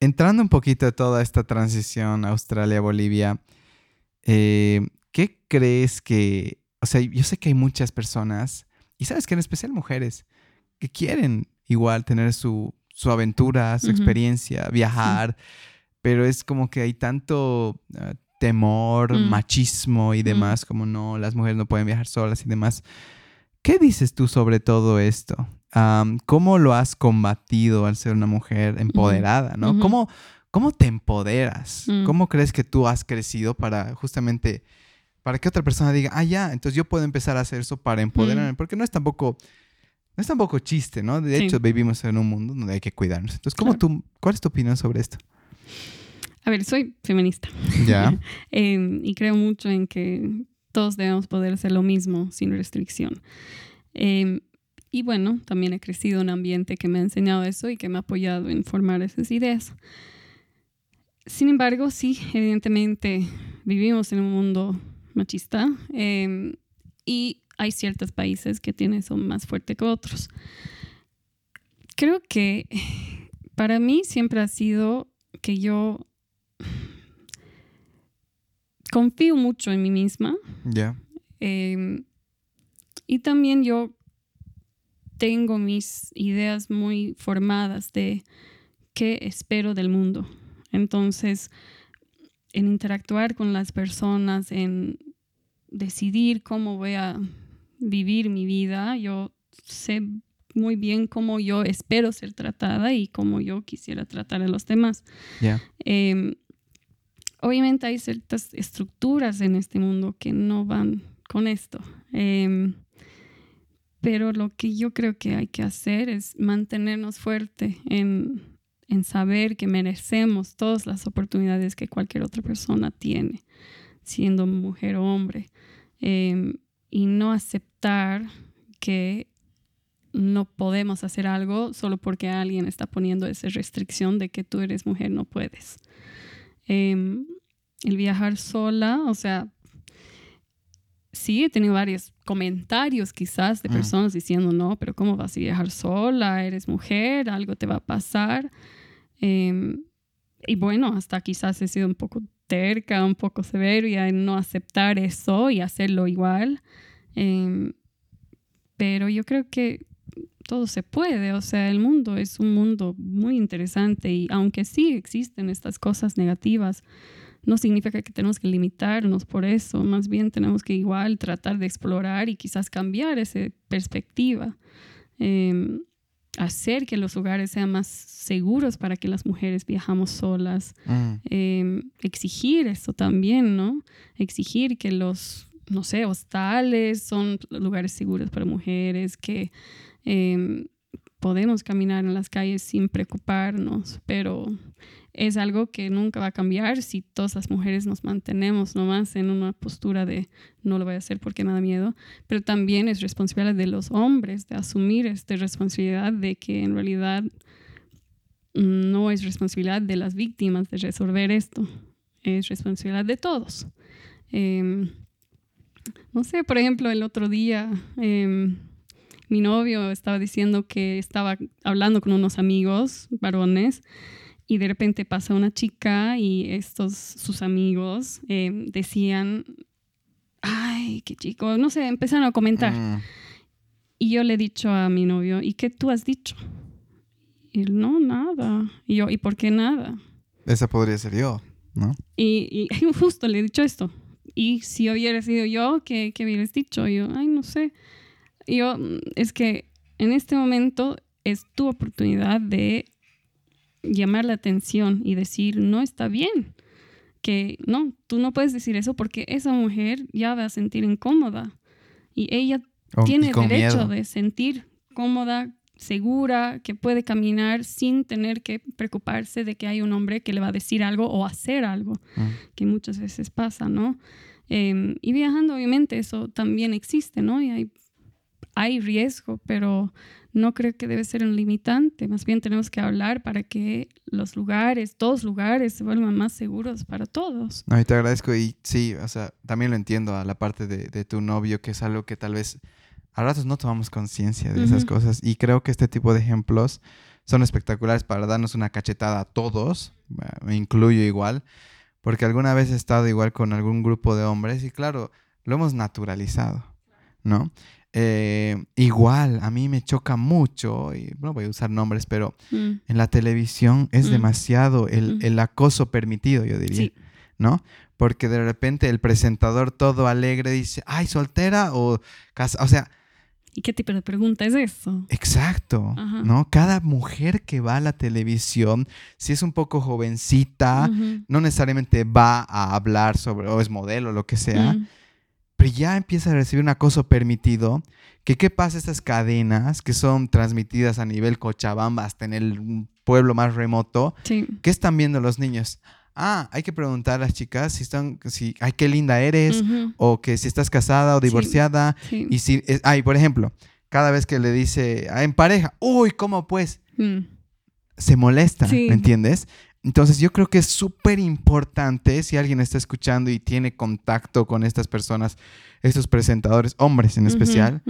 Entrando un poquito a toda esta transición Australia-Bolivia, eh, ¿qué crees que o sea, yo sé que hay muchas personas, y sabes que en especial mujeres, que quieren igual tener su, su aventura, su experiencia, viajar, pero es como que hay tanto ah, temor, mm. machismo y mm. demás, como no, las mujeres no pueden viajar solas y demás. ¿Qué dices tú sobre todo esto? ¿Cómo lo has combatido al ser una mujer empoderada? ¿no? ¿Cómo, ¿Cómo te empoderas? Mm. ¿Cómo crees que tú has crecido para justamente para que otra persona diga, ah, ya, entonces yo puedo empezar a hacer eso para empoderarme, porque no es tampoco, no es tampoco chiste, ¿no? De hecho, vivimos en un mundo donde hay que cuidarnos. Entonces, ¿cómo tú, ¿cuál es tu opinión sobre esto? A ver, soy feminista. Ya. <laughs> Em, y creo mucho en que todos debemos poder hacer lo mismo sin restricción. Em, y bueno, también he crecido en un ambiente que me ha enseñado eso y que me ha apoyado en formar esas ideas. Sin embargo, sí, evidentemente vivimos en un mundo machista em, y hay ciertos países que tienen eso más fuerte que otros. Creo que para mí siempre ha sido que yo confío mucho en mí misma. Ya. Em, y también yo tengo mis ideas muy formadas de qué espero del mundo. Entonces, en interactuar con las personas, en decidir cómo voy a vivir mi vida, yo sé muy bien cómo yo espero ser tratada y cómo yo quisiera tratar a los demás. Em, obviamente hay ciertas estructuras en este mundo que no van con esto. Em, pero lo que yo creo que hay que hacer es mantenernos fuerte en, en saber que merecemos todas las oportunidades que cualquier otra persona tiene, siendo mujer o hombre. Em, y no aceptar que no podemos hacer algo solo porque alguien está poniendo esa restricción de que tú eres mujer, no puedes. Em, el viajar sola, o sea, sí he tenido varios comentarios quizás de mm. personas diciendo, no, pero ¿cómo vas a viajar sola? Eres mujer, algo te va a pasar. Em, y bueno, hasta quizás he sido un poco terca, un poco severo y en no aceptar eso y hacerlo igual. Em, pero yo creo que todo se puede, o sea, el mundo es un mundo muy interesante y aunque sí existen estas cosas negativas, no significa que tenemos que limitarnos por eso, más bien tenemos que igual tratar de explorar y quizás cambiar esa perspectiva, em, hacer que los lugares sean más seguros para que las mujeres viajamos solas, mm. em, exigir eso también, ¿no? Exigir que los, no sé, hostales son lugares seguros para mujeres, que em, podemos caminar en las calles sin preocuparnos, pero es algo que nunca va a cambiar si todas las mujeres nos mantenemos nomás en una postura de no lo voy a hacer porque me da miedo, pero también es responsabilidad de los hombres de asumir esta responsabilidad de que en realidad no es responsabilidad de las víctimas de resolver esto, es responsabilidad de todos. Em, no sé, por ejemplo, el otro día em, mi novio estaba diciendo que estaba hablando con unos amigos varones y de repente pasa una chica y estos sus amigos em, decían, ay, qué chico, no sé, empezaron a comentar. Mm. Y yo le he dicho a mi novio, ¿y qué tú has dicho? Y él, no, nada. Y yo, ¿y por qué nada? Esa podría ser yo, ¿no? Y, y <laughs> justo le he dicho esto. Y si hubiera sido yo, ¿qué, qué hubieras dicho? Y yo, ay, no sé. Y yo, mm, es que en este momento es tu oportunidad de llamar la atención y decir, no está bien, que no, tú no puedes decir eso porque esa mujer ya va a sentir incómoda y ella oh, tiene derecho de sentir cómoda, segura, que puede caminar sin tener que preocuparse de que hay un hombre que le va a decir algo o hacer algo, mm. que muchas veces pasa, ¿no? Em, y viajando, obviamente, eso también existe, ¿no? Y hay, hay riesgo, pero no creo que debe ser un limitante, más bien tenemos que hablar para que los lugares, todos lugares se vuelvan más seguros para todos. No, y te agradezco y sí, o sea, también lo entiendo a la parte de, tu novio, que es algo que tal vez a ratos no tomamos conciencia de esas cosas y creo que este tipo de ejemplos son espectaculares para darnos una cachetada a todos, me incluyo igual, porque alguna vez he estado igual con algún grupo de hombres y claro, lo hemos naturalizado, ¿no? Eh, igual, a mí me choca mucho, y no voy a usar nombres, pero mm. en la televisión es mm. demasiado el, mm. el, acoso permitido, yo diría, ¿no? Porque de repente el presentador todo alegre dice, ay, soltera o casa, o sea... ¿Y qué tipo de pregunta es eso? Exacto, ¿no? Cada mujer que va a la televisión, si es un poco jovencita, no necesariamente va a hablar sobre, o es modelo, o lo que sea, pero ya empieza a recibir un acoso permitido, que qué pasa estas cadenas que son transmitidas a nivel Cochabamba hasta en el pueblo más remoto, ¿qué están viendo los niños? Ah, hay que preguntar a las chicas si están, si, ay, qué linda eres, o que si estás casada o divorciada, y si, ay, por ejemplo, cada vez que le dice, ah, en pareja, uy, ¿cómo pues? Mm. Se molesta, ¿me entiendes? Entonces yo creo que es súper importante si alguien está escuchando y tiene contacto con estas personas, estos presentadores, hombres en especial,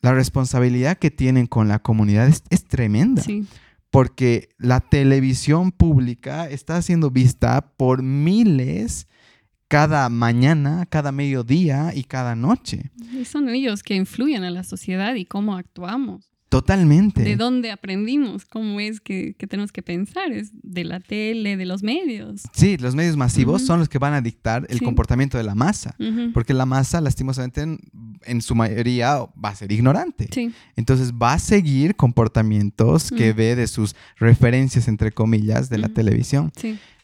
la responsabilidad que tienen con la comunidad es, tremenda. porque la televisión pública está siendo vista por miles cada mañana, cada mediodía y cada noche. Y son ellos que influyen a la sociedad y cómo actuamos. Totalmente. ¿De dónde aprendimos? ¿Cómo es que, tenemos que pensar? Es de la tele, de los medios. Sí, los medios masivos son los que van a dictar el comportamiento de la masa, porque la masa lastimosamente en, su mayoría va a ser ignorante. Entonces va a seguir comportamientos que ve de sus referencias, entre comillas, de la televisión.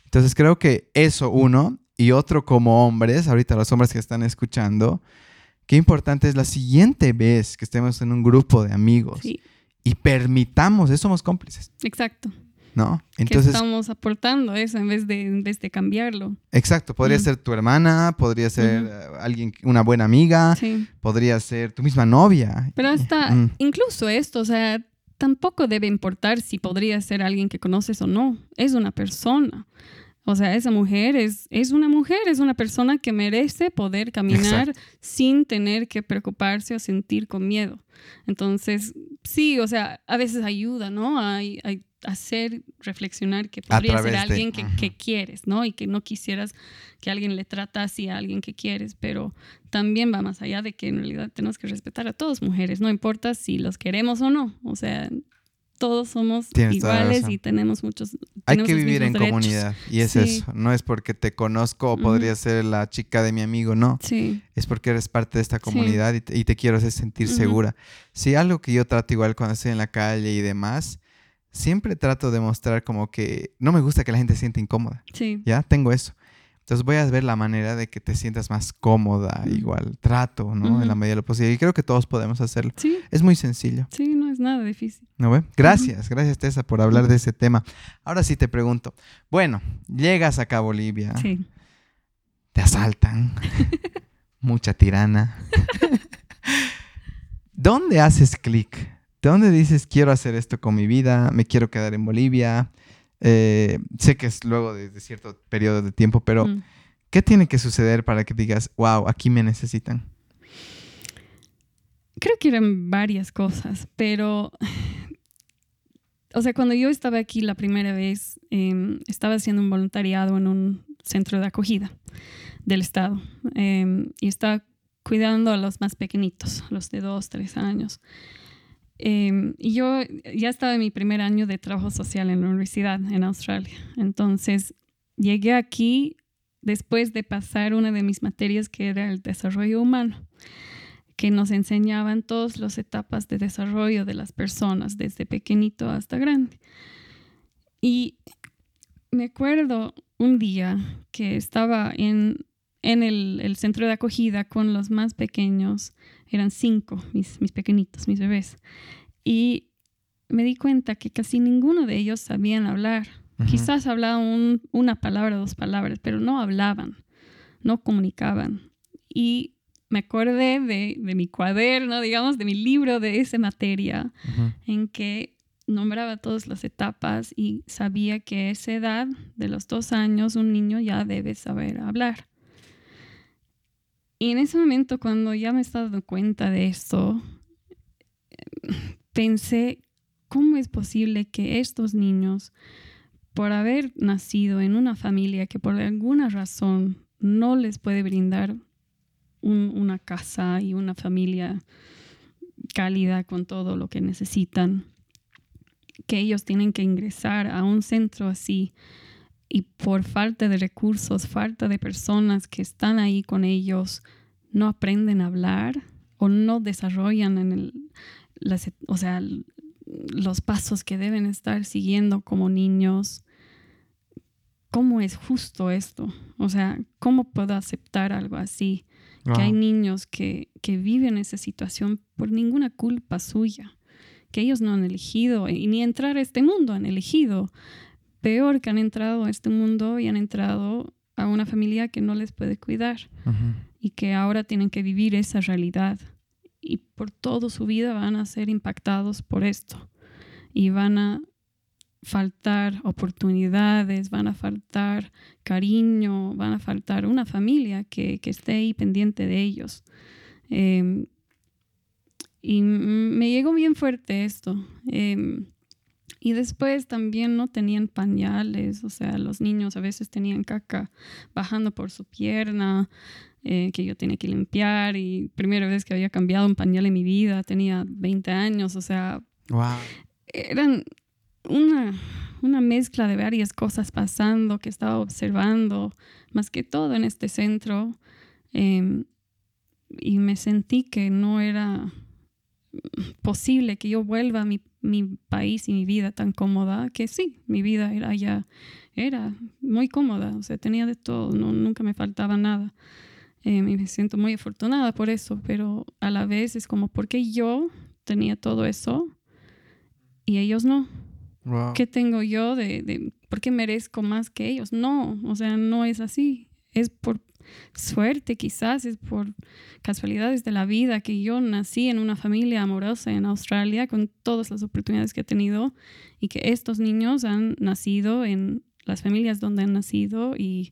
Entonces creo que eso uno, y otro como hombres, ahorita los hombres que están escuchando, qué importante es la siguiente vez que estemos en un grupo de amigos y permitamos, eso somos cómplices. Exacto. ¿No? Entonces, que estamos aportando eso en vez de, en vez de cambiarlo. Exacto, podría ser tu hermana, podría ser eh, alguien, una buena amiga, podría ser tu misma novia. Pero hasta mm. incluso esto, o sea, tampoco debe importar si podría ser alguien que conoces o no, es una persona. O sea, esa mujer es, es una mujer, es una persona que merece poder caminar sin tener que preocuparse o sentir con miedo. Entonces, sí, o sea, a veces ayuda, ¿no? A, hacer reflexionar que podría ser alguien que, que, quieres, ¿no? Y que no quisieras que alguien le trata así a alguien que quieres, pero también va más allá de que en realidad tenemos que respetar a todas mujeres, no importa si los queremos o no. O sea, todos somos iguales y tenemos muchos. Hay que vivir en comunidad y es eso. No es porque te conozco o podría ser la chica de mi amigo, no. Sí. Es porque eres parte de esta comunidad y, te, quiero hacer sentir segura. Si algo que yo trato igual cuando estoy en la calle y demás, siempre trato de mostrar como que no me gusta que la gente se sienta incómoda. Sí. Ya tengo eso. Entonces voy a ver la manera de que te sientas más cómoda, igual, trato, ¿no? En la medida de lo posible. Y creo que todos podemos hacerlo. Sí. Es muy sencillo. Sí, no es nada difícil. ¿No ve? Gracias, gracias Tessa por hablar de ese tema. Ahora sí te pregunto, bueno, llegas acá a Bolivia. Sí. Te asaltan. <laughs> Mucha tirana. <laughs> ¿Dónde haces clic? ¿Dónde dices quiero hacer esto con mi vida? Me quiero quedar en Bolivia eh, sé que es luego de, cierto periodo de tiempo, pero mm. ¿qué tiene que suceder para que digas, wow, aquí me necesitan? Creo que eran varias cosas, pero, o sea, cuando yo estaba aquí la primera vez, em, estaba haciendo un voluntariado en un centro de acogida del Estado em, y estaba cuidando a los más pequeñitos, los de dos, tres años. Em, y yo ya estaba en mi primer año de trabajo social en la universidad en Australia. Entonces llegué aquí después de pasar una de mis materias que era el desarrollo humano, que nos enseñaban todas las etapas de desarrollo de las personas, desde pequeñito hasta grande. Y me acuerdo un día que estaba en, en el, el centro de acogida con los más pequeños eran cinco, mis, mis pequeñitos, mis bebés. Y me di cuenta que casi ninguno de ellos sabían hablar. Quizás hablaban una palabra, dos palabras, pero no hablaban, no comunicaban. Y me acordé de, de, mi cuaderno, digamos, de mi libro de esa materia, en que nombraba todas las etapas y sabía que a esa edad, de los dos años, un niño ya debe saber hablar. Y en ese momento, cuando ya me estaba dando cuenta de esto, pensé, ¿cómo es posible que estos niños, por haber nacido en una familia que por alguna razón no les puede brindar una casa y una familia cálida con todo lo que necesitan, que ellos tienen que ingresar a un centro así y por falta de recursos, falta de personas que están ahí con ellos, no aprenden a hablar o no desarrollan en el, o sea, los pasos que deben estar siguiendo como niños. ¿Cómo es justo esto? O sea, ¿cómo puedo aceptar algo así? Que hay niños que, que viven esa situación por ninguna culpa suya, que ellos no han elegido y ni entrar a este mundo han elegido peor que han entrado a este mundo y han entrado a una familia que no les puede cuidar y que ahora tienen que vivir esa realidad y por toda su vida van a ser impactados por esto y van a faltar oportunidades, van a faltar cariño, van a faltar una familia que, que esté ahí pendiente de ellos. Em, y me llegó bien fuerte esto. Em, Y después también no tenían pañales, o sea, los niños a veces tenían caca bajando por su pierna, eh, que yo tenía que limpiar. Y primera vez que había cambiado un pañal en mi vida, tenía 20 años, o sea, wow. eran una, una mezcla de varias cosas pasando que estaba observando, más que todo en este centro. Em, y me sentí que no era posible que yo vuelva a mi, mi, país y mi vida tan cómoda, que sí, mi vida era ya, era muy cómoda, o sea, tenía de todo, no, nunca me faltaba nada. Eh, me siento muy afortunada por eso, pero a la vez es como, ¿por qué yo tenía todo eso y ellos no? ¿Qué tengo yo de, de, por qué merezco más que ellos? No, o sea, no es así. Es por suerte quizás, es por casualidades de la vida que yo nací en una familia amorosa en Australia con todas las oportunidades que he tenido y que estos niños han nacido en las familias donde han nacido y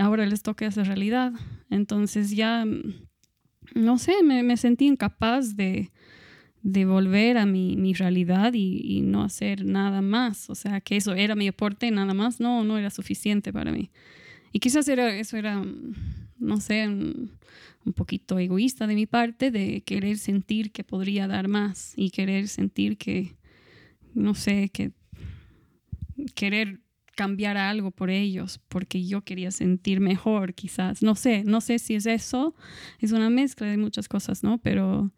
ahora les toca esa realidad. Entonces ya, no sé, me, sentí incapaz de, volver a mi, mi realidad y, y, no hacer nada más. O sea, que eso era mi aporte, nada más. No, no era suficiente para mí. Y quizás era, eso era, no sé, un, poquito egoísta de mi parte, de querer sentir que podría dar más y querer sentir que, no sé, que querer cambiar algo por ellos, porque yo quería sentir mejor, quizás. No sé, no sé si es eso, es una mezcla de muchas cosas, ¿no? Pero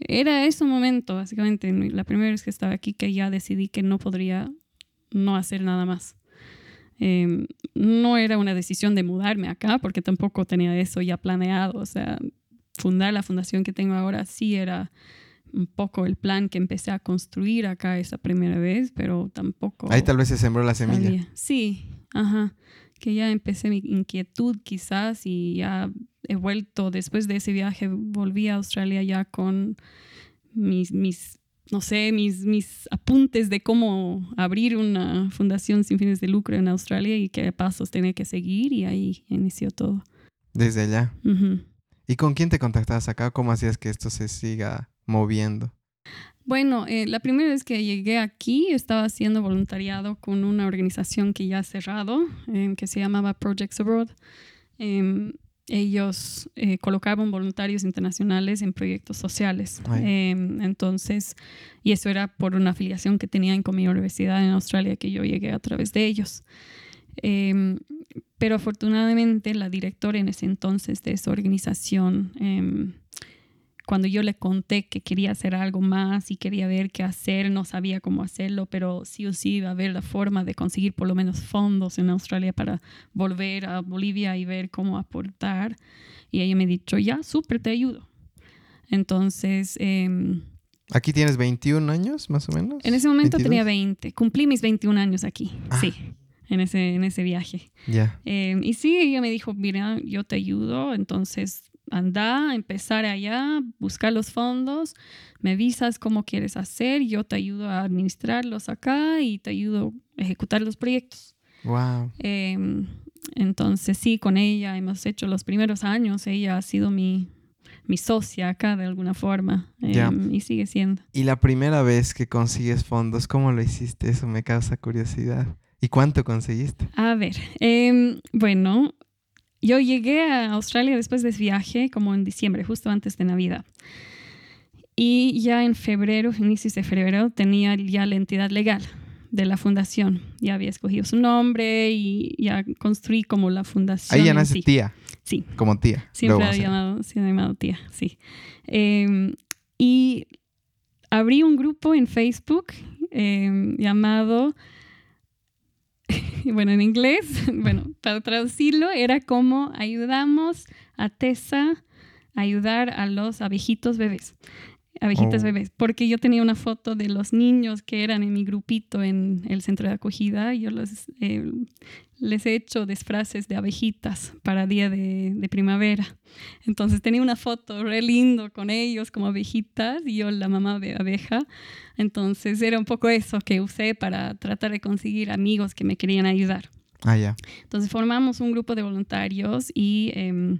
era ese momento, básicamente, la primera vez que estaba aquí, que ya decidí que no podría no hacer nada más. Em, no era una decisión de mudarme acá, porque tampoco tenía eso ya planeado. O sea, fundar la fundación que tengo ahora sí era un poco el plan que empecé a construir acá esa primera vez, pero tampoco... Ahí tal vez se sembró la semilla. Sí, ajá. Que ya empecé mi inquietud quizás y ya he vuelto, después de ese viaje, volví a Australia ya con mis, mis no sé, mis, mis apuntes de cómo abrir una fundación sin fines de lucro en Australia y qué pasos tenía que seguir y ahí inició todo. Desde allá. ¿Y con quién te contactabas acá? ¿Cómo hacías que esto se siga moviendo? Bueno, eh, la primera vez que llegué aquí estaba haciendo voluntariado con una organización que ya ha cerrado, em, que se llamaba Projects Abroad. Em, ellos eh, colocaban voluntarios internacionales en proyectos sociales. Em, entonces, y eso era por una afiliación que tenían con mi universidad en Australia que yo llegué a través de ellos. Em, pero afortunadamente la directora en ese entonces de esa organización em, cuando yo le conté que quería hacer algo más y quería ver qué hacer, no sabía cómo hacerlo, pero sí o sí iba a ver la forma de conseguir por lo menos fondos en Australia para volver a Bolivia y ver cómo aportar. Y ella me ha dicho, ya, súper, te ayudo. Entonces... Eh, ¿Aquí tienes 21 años, más o menos? En ese momento tenía 20. Cumplí mis 21 años aquí, ah. sí, en ese, en ese viaje. Ya. Em, y sí, ella me dijo, mira, yo te ayudo, entonces anda, empezar allá, buscar los fondos, me avisas cómo quieres hacer, yo te ayudo a administrarlos acá y te ayudo a ejecutar los proyectos. Wow. Em, entonces sí, con ella hemos hecho los primeros años, ella ha sido mi, mi socia acá de alguna forma em, y sigue siendo. Y la primera vez que consigues fondos, ¿cómo lo hiciste? Eso me causa curiosidad. ¿Y cuánto conseguiste? A ver, em, bueno, yo llegué a Australia después de ese viaje, como en diciembre, justo antes de Navidad. Y ya en febrero, inicios de febrero, tenía ya la entidad legal de la fundación. Ya había escogido su nombre y ya construí como la fundación. Ahí ya nace tía. Sí. Como tía. Siempre ha llamado, llamado tía, sí. Em, y abrí un grupo en Facebook em, llamado <laughs> bueno, en inglés, <laughs> bueno, para traducirlo, era como ayudamos a Tessa a ayudar a los abejitos bebés abejitas oh. bebés, porque yo tenía una foto de los niños que eran en mi grupito en el centro de acogida y yo los, eh, les he hecho disfraces de abejitas para día de, de, primavera. Entonces tenía una foto re lindo con ellos como abejitas y yo la mamá de abeja. Entonces era un poco eso que usé para tratar de conseguir amigos que me querían ayudar. Ah, ya. Entonces formamos un grupo de voluntarios y... Em,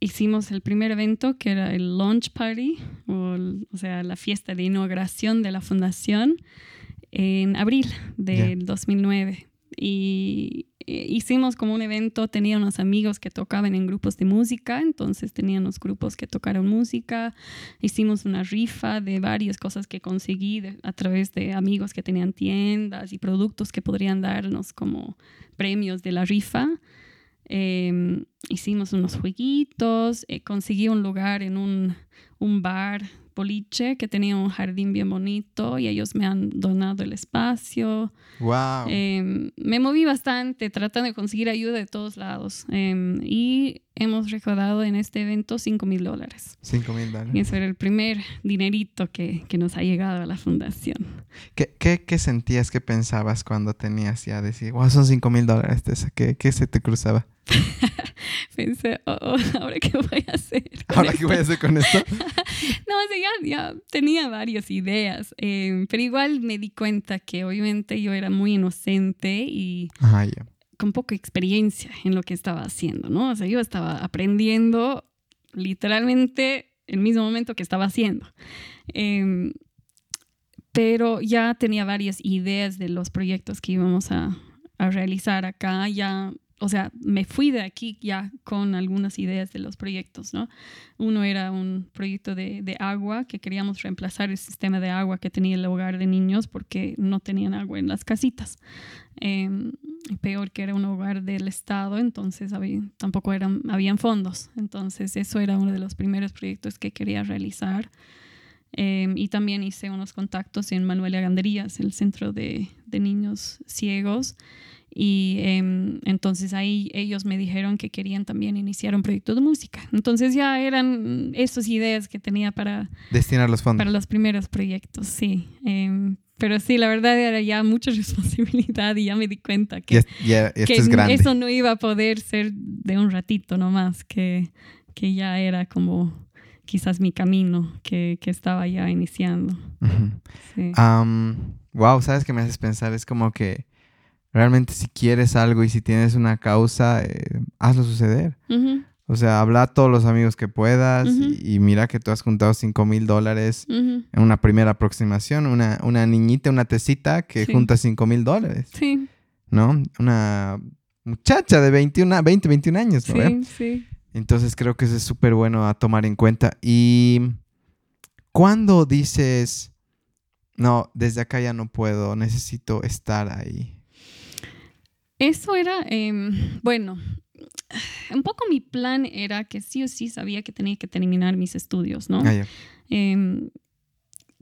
hicimos el primer evento que era el launch party, o, o sea, la fiesta de inauguración de la fundación en abril del 2009. Y eh, hicimos como un evento, tenía unos amigos que tocaban en grupos de música, entonces teníamos grupos que tocaron música, hicimos una rifa de varias cosas que conseguí a través de amigos que tenían tiendas y productos que podrían darnos como premios de la rifa. Em, hicimos unos jueguitos, eh, conseguí un lugar en un, un bar boliche que tenía un jardín bien bonito y ellos me han donado el espacio. Wow. Em, me moví bastante tratando de conseguir ayuda de todos lados em, y hemos recaudado en este evento 5 mil dólares. 5 mil dólares. Y ese era el primer dinerito que, que nos ha llegado a la fundación. ¿Qué, qué, qué sentías, qué pensabas cuando tenías ya decir, wow, son 5 mil dólares? ¿Qué, ¿Qué se te cruzaba? <laughs> Pensé, oh, oh, ¿ahora qué voy a hacer? ¿Ahora qué voy a hacer con esto? <laughs> no, o ya, ya, tenía varias ideas, eh, pero igual me di cuenta que obviamente yo era muy inocente y con poca experiencia en lo que estaba haciendo, ¿no? O sea, yo estaba aprendiendo literalmente el mismo momento que estaba haciendo. Em, pero ya tenía varias ideas de los proyectos que íbamos a, a realizar acá, ya o sea, me fui de aquí ya con algunas ideas de los proyectos, ¿no? Uno era un proyecto de, de, agua, que queríamos reemplazar el sistema de agua que tenía el hogar de niños porque no tenían agua en las casitas. Em, peor que era un hogar del Estado, entonces había, tampoco eran, habían fondos. Entonces eso era uno de los primeros proyectos que quería realizar. Em, y también hice unos contactos en Manuel Ganderías, el centro de, de niños ciegos. Y em, entonces ahí ellos me dijeron que querían también iniciar un proyecto de música. Entonces ya eran esas ideas que tenía para... Destinar los fondos. Para los primeros proyectos, sí. Em, pero sí, la verdad era ya mucha <laughs> responsabilidad y ya me di cuenta que, que eso no iba a poder ser de un ratito nomás, que, que ya era como quizás mi camino que, que estaba ya iniciando. wow, ¿sabes qué me haces pensar? Es como que realmente si quieres algo y si tienes una causa, eh, hazlo suceder. O sea, habla a todos los amigos que puedas y, mira que tú has juntado 5 mil dólares en una primera aproximación. Una, una niñita, una tecita que junta 5 mil dólares. Sí. ¿No? Una muchacha de 21, 20, 21 años, ¿no? Sí, sí. Entonces creo que eso es súper bueno a tomar en cuenta. Y cuando dices, no, desde acá ya no puedo, necesito estar ahí. Eso era, em, bueno, un poco mi plan era que sí o sí sabía que tenía que terminar mis estudios, ¿no? Ah, em,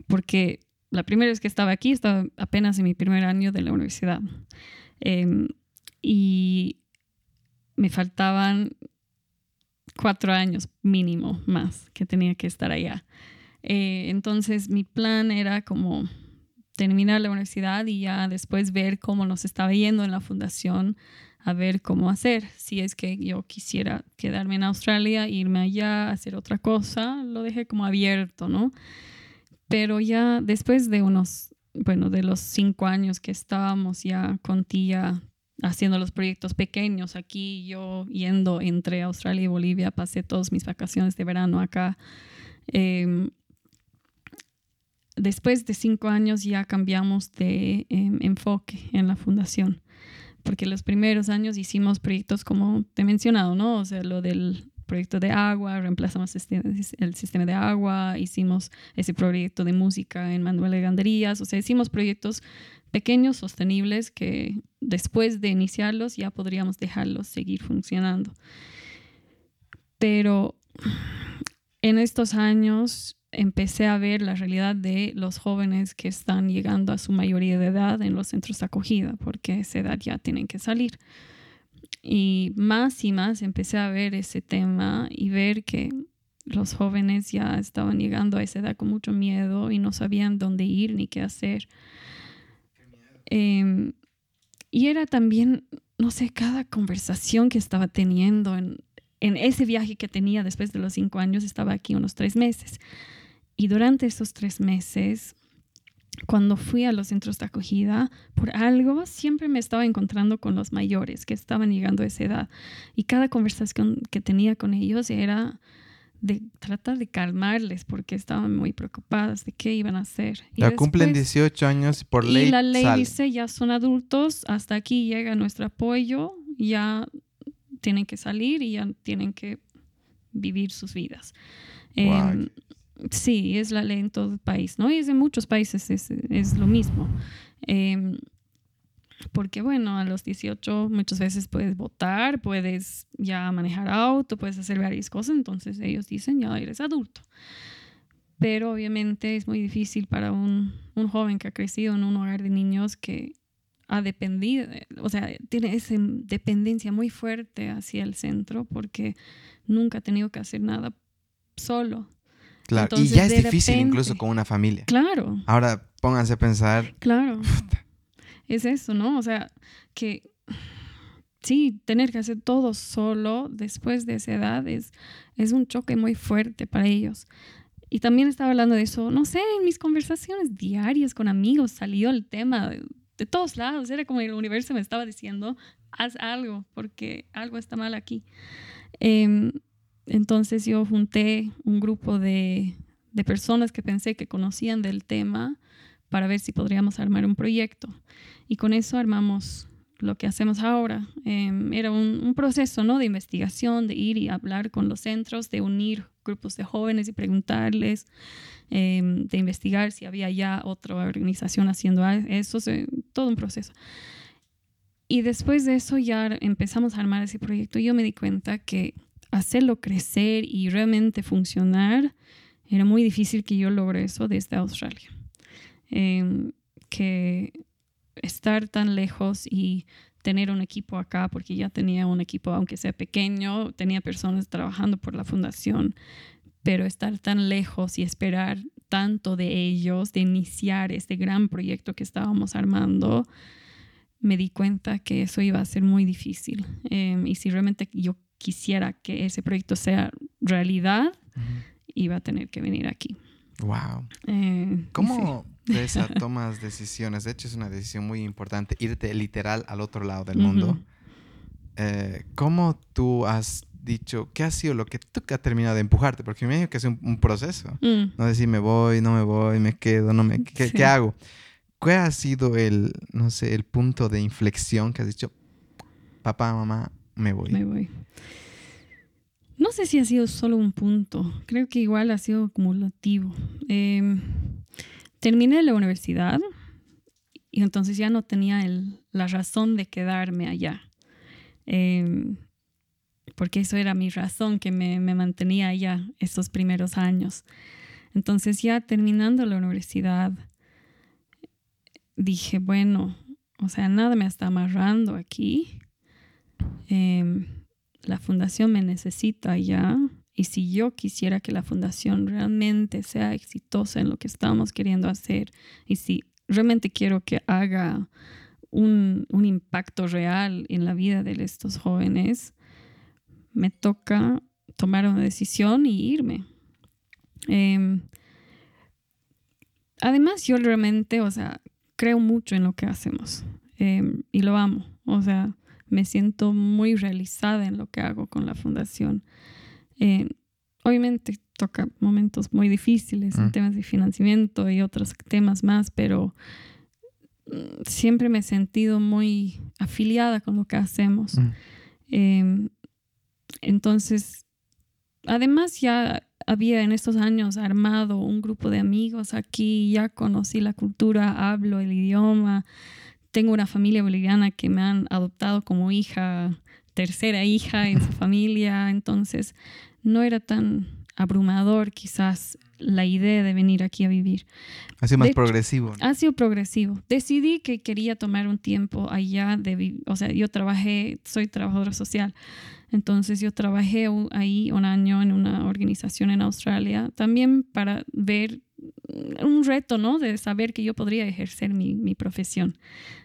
porque la primera vez que estaba aquí estaba apenas en mi primer año de la universidad. Em, y me faltaban cuatro años mínimo más que tenía que estar allá. Eh, entonces mi plan era como terminar la universidad y ya después ver cómo nos estaba yendo en la fundación, a ver cómo hacer. Si es que yo quisiera quedarme en Australia, irme allá, hacer otra cosa, lo dejé como abierto, ¿no? Pero ya después de unos, bueno, de los cinco años que estábamos ya con haciendo los proyectos pequeños aquí, yo yendo entre Australia y Bolivia, pasé todas mis vacaciones de verano acá. Eh, después de cinco años ya cambiamos de em, enfoque en la fundación, porque los primeros años hicimos proyectos como te he mencionado, ¿no? O sea, lo del proyecto de agua, reemplazamos este, el sistema de agua, hicimos ese proyecto de música en Manuel de Ganderías, o sea, hicimos proyectos pequeños, sostenibles, que después de iniciarlos ya podríamos dejarlos seguir funcionando. Pero en estos años empecé a ver la realidad de los jóvenes que están llegando a su mayoría de edad en los centros de acogida, porque a esa edad ya tienen que salir. Y más y más empecé a ver ese tema y ver que los jóvenes ya estaban llegando a esa edad con mucho miedo y no sabían dónde ir ni qué hacer. Em, y era también, no sé, cada conversación que estaba teniendo en, en ese viaje que tenía después de los cinco años, estaba aquí unos tres meses. Y durante esos tres meses, cuando fui a los centros de acogida, por algo siempre me estaba encontrando con los mayores que estaban llegando a esa edad. Y cada conversación que tenía con ellos era de tratar de calmarles porque estaban muy preocupadas de qué iban a hacer. ya cumplen 18 años por ley. Y la ley dice, ya son adultos, hasta aquí llega nuestro apoyo, ya tienen que salir y ya tienen que vivir sus vidas. Em, sí, es la ley en todo el país, ¿no? Y es en muchos países es, es lo mismo. Eh, porque bueno, a los 18 muchas veces puedes votar, puedes ya manejar auto, puedes hacer varias cosas, entonces ellos dicen ya eres adulto. Pero obviamente es muy difícil para un, un joven que ha crecido en un hogar de niños que ha dependido, o sea, tiene esa dependencia muy fuerte hacia el centro porque nunca ha tenido que hacer nada solo. Claro, y ya es difícil incluso con una familia. Claro. Ahora pónganse a pensar. Claro <laughs> es eso, ¿no? O sea, que sí, tener que hacer todo solo después de esa edad es, es un choque muy fuerte para ellos. Y también estaba hablando de eso, no sé, en mis conversaciones diarias con amigos salió el tema de, todos lados. Era como el universo me estaba diciendo, haz algo, porque algo está mal aquí. Em, entonces yo junté un grupo de, personas que pensé que conocían del tema para ver si podríamos armar un proyecto. Y con eso armamos lo que hacemos ahora. Em, era un, proceso ¿no? de investigación, de ir y hablar con los centros, de unir grupos de jóvenes y preguntarles, em, de investigar si había ya otra organización haciendo eso, todo un proceso. Y después de eso ya empezamos a armar ese proyecto. Yo me di cuenta que hacerlo crecer y realmente funcionar era muy difícil que yo logre eso desde Australia. Em, que estar tan lejos y tener un equipo acá, porque ya tenía un equipo, aunque sea pequeño, tenía personas trabajando por la fundación, pero estar tan lejos y esperar tanto de ellos, de iniciar este gran proyecto que estábamos armando, me di cuenta que eso iba a ser muy difícil. Em, y si realmente yo quisiera que ese proyecto sea realidad, iba a tener que venir aquí. Wow. Eh, ¿Cómo de esa <laughs> tomas decisiones? De hecho, es una decisión muy importante, irte literal al otro lado del mundo. Eh, ¿Cómo tú has dicho, qué ha sido lo que tú que ha terminado de empujarte? Porque me imagino que es un, proceso. Mm. No decir me voy, no me voy, me quedo, no me... ¿Qué, ¿qué hago? ¿Cuál ha sido el, no sé, el punto de inflexión que has dicho, papá, mamá, me voy? No sé si ha sido solo un punto, creo que igual ha sido acumulativo. Em, terminé la universidad y entonces ya no tenía la razón de quedarme allá. Em, porque eso era mi razón que me, me, mantenía allá esos primeros años. Entonces ya terminando la universidad, dije, bueno, o sea, nada me está amarrando aquí. Eh, la fundación me necesita ya y si yo quisiera que la fundación realmente sea exitosa en lo que estamos queriendo hacer y si realmente quiero que haga un, impacto real en la vida de estos jóvenes, me toca tomar una decisión y irme. Em, además, yo realmente, o sea, creo mucho en lo que hacemos em, y lo amo. O sea, me siento muy realizada en lo que hago con la fundación. Eh, obviamente toca momentos muy difíciles en temas de financiamiento y otros temas más, pero mm, siempre me he sentido muy afiliada con lo que hacemos. Em, entonces, además ya había en estos años armado un grupo de amigos aquí, ya conocí la cultura, hablo el idioma, tengo una familia boliviana que me han adoptado como hija, tercera hija en su <laughs> familia, entonces no era tan abrumador quizás la idea de venir aquí a vivir. Ha sido más progresivo. Ha sido progresivo. Decidí que quería tomar un tiempo allá de o sea, yo trabajé, soy trabajadora social, entonces yo trabajé ahí un año en una organización en Australia, también para ver un reto, ¿no? De saber que yo podría ejercer mi, mi profesión.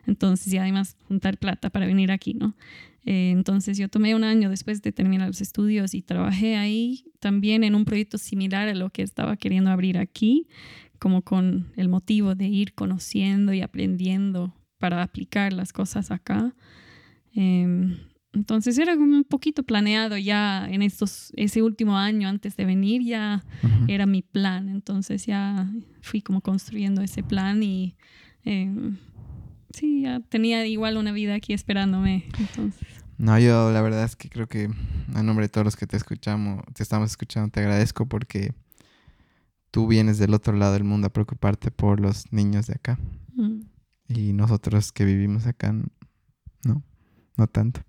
Entonces, y además juntar plata para venir aquí, ¿no? Eh, entonces, yo tomé un año después de terminar los estudios y trabajé ahí también en un proyecto similar a lo que estaba queriendo abrir aquí como con el motivo de ir conociendo y aprendiendo para aplicar las cosas acá. Em, entonces era como un poquito planeado ya en estos, ese último año antes de venir, ya era mi plan. Entonces ya fui como construyendo ese plan y em, sí, ya tenía igual una vida aquí esperándome. Entonces. No, yo la verdad es que creo que a nombre de todos los que te escuchamos, te estamos escuchando, te agradezco porque tú vienes del otro lado del mundo a preocuparte por los niños de acá. Mm. Y nosotros que vivimos acá, no, no tanto.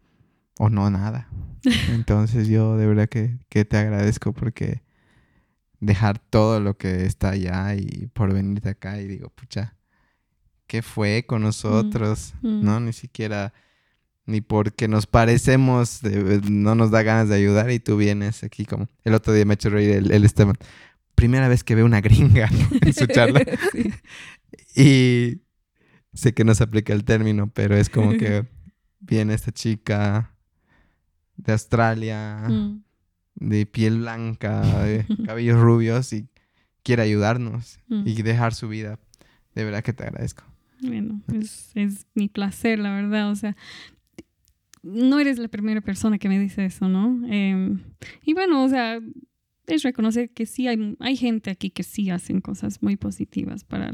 O no nada. <laughs> Entonces yo de verdad que, que te agradezco porque dejar todo lo que está allá y por venirte acá y digo, pucha, ¿qué fue con nosotros? Mm, mm. ¿No? Ni siquiera, ni porque nos parecemos, no nos da ganas de ayudar y tú vienes aquí como, el otro día me ha hecho reír el, el Esteban. Primera vez que veo una gringa <laughs> en su charla. <laughs> Y sé que no se aplica el término, pero es como que viene esta chica de Australia, mm. de piel blanca, de <laughs> cabellos rubios y quiere ayudarnos mm. y dejar su vida. De verdad que te agradezco. Bueno, es, es, mi placer, la verdad. O sea, no eres la primera persona que me dice eso, ¿no? Em, y bueno, o sea, es reconocer que sí hay, hay gente aquí que sí hacen cosas muy positivas para,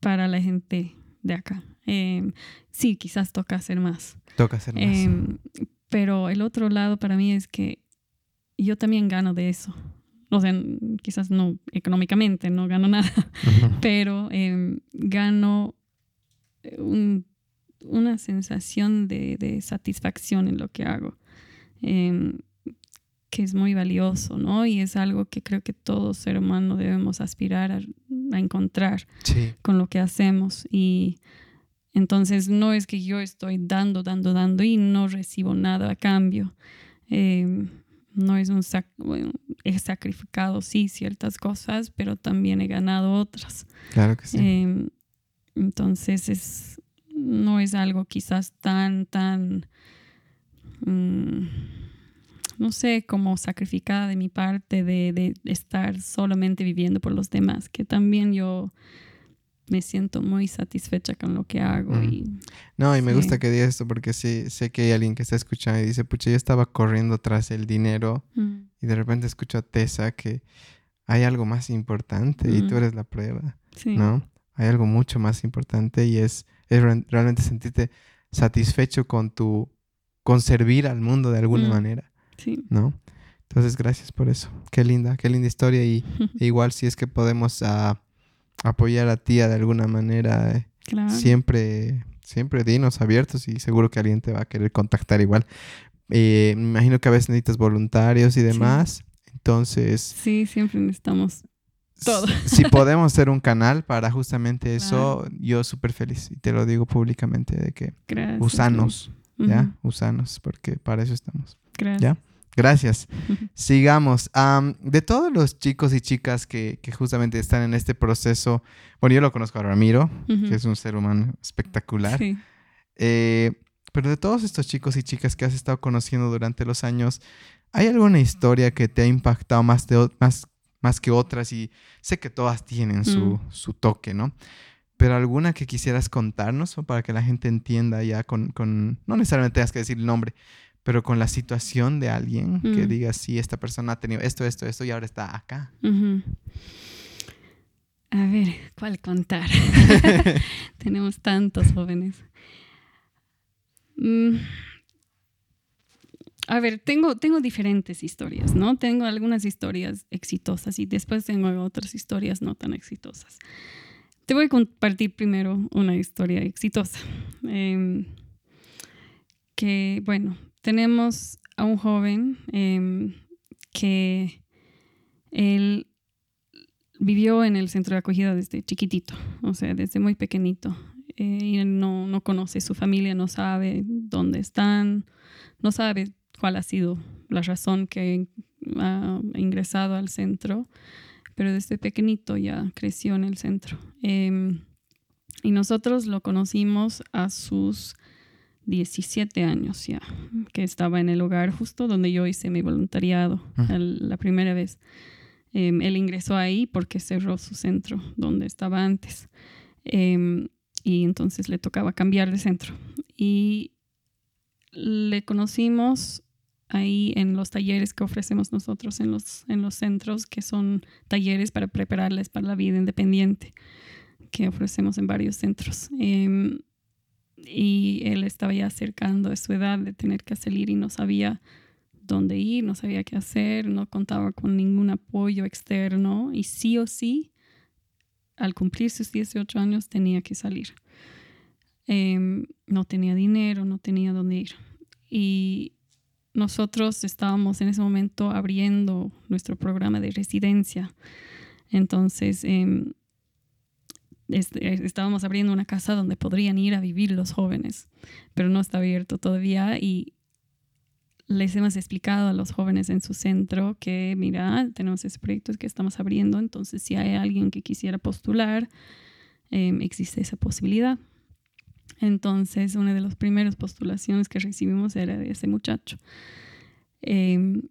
para la gente de acá. Em, sí, quizás toca hacer más. Toca hacer más. Em, pero el otro lado para mí es que yo también gano de eso. O sea, quizás no económicamente, no gano <laughs> nada, pero em, gano una sensación de, satisfacción en lo que hago, que es muy valioso, ¿no? Y es algo que creo que todo ser humano debemos aspirar a, encontrar con lo que hacemos. Y entonces no es que yo estoy dando, dando, dando y no recibo nada a cambio. Em, no es un he sacrificado sí ciertas cosas, pero también he ganado otras. Claro que sí. Em, entonces es no es algo quizás tan tan mm, no sé, como sacrificada de mi parte de, de, estar solamente viviendo por los demás, que también yo me siento muy satisfecha con lo que hago. Mm. Y, no, y me gusta que digas esto porque sí, sé que hay alguien que está escuchando y dice, pucha, yo estaba corriendo tras el dinero mm. y de repente escucho a Tessa que hay algo más importante y tú mm. eres la prueba, ¿no? Hay algo mucho más importante y es, es realmente sentirte satisfecho con tu, con servir al mundo de alguna manera, sí. ¿no? Entonces, gracias por eso. Qué linda, qué linda historia y <laughs> igual si es que podemos... Uh, apoyar a tía de alguna manera, eh, siempre, siempre dinos abiertos y seguro que alguien te va a querer contactar igual. Eh, me imagino que a veces necesitas voluntarios y demás. Entonces. Sí, siempre necesitamos todo. <laughs> Si podemos ser un canal para justamente eso, yo súper feliz. Y te lo digo públicamente de que usanos, ¿ya? Usanos, porque para eso estamos. Gracias. ¿Ya? Gracias. Sigamos. de todos los chicos y chicas que, justamente están en este proceso, bueno, yo lo conozco a Ramiro, que es un ser humano espectacular. Eh, pero de todos estos chicos y chicas que has estado conociendo durante los años, ¿hay alguna historia que te ha impactado más, de, más, más que otras? Y sé que todas tienen su, mm. su toque, ¿no? Pero alguna que quisieras contarnos o para que la gente entienda ya con, con, no necesariamente tengas que decir el nombre, pero con la situación de alguien que diga, sí, esta persona ha tenido esto, esto, esto y ahora está acá. A ver, ¿cuál contar? <laughs> Tenemos tantos jóvenes. Mm. A ver, tengo, tengo diferentes historias, ¿no? Tengo algunas historias exitosas y después tengo otras historias no tan exitosas. Te voy a compartir primero una historia exitosa. Em, que, bueno, tenemos a un joven em, que él vivió en el centro de acogida desde chiquitito, o sea, desde muy pequeñito. Eh, y no, no conoce su familia, no sabe dónde están, no sabe cuál ha sido la razón que ha ingresado al centro, pero desde pequeñito ya creció en el centro. Em, y nosotros lo conocimos a sus 17 años ya, que estaba en el hogar justo donde yo hice mi voluntariado la primera vez. Em, él ingresó ahí porque cerró su centro donde estaba antes. Em, y entonces le tocaba cambiar de centro. Y le conocimos ahí en los talleres que ofrecemos nosotros en los, en los centros, que son talleres para prepararles para la vida independiente, que ofrecemos en varios centros. Em, y él estaba ya acercando a su edad de tener que salir y no sabía dónde ir, no sabía qué hacer, no contaba con ningún apoyo externo y sí o sí, al cumplir sus 18 años tenía que salir. Em, no tenía dinero, no tenía dónde ir. Y nosotros estábamos en ese momento abriendo nuestro programa de residencia. Entonces, em, estábamos abriendo una casa donde podrían ir a vivir los jóvenes, pero no está abierto todavía y les hemos explicado a los jóvenes en su centro que, mira, tenemos ese proyecto que estamos abriendo, entonces si hay alguien que quisiera postular, em, existe esa posibilidad. Entonces, una de las primeras postulaciones que recibimos era de ese muchacho. Em,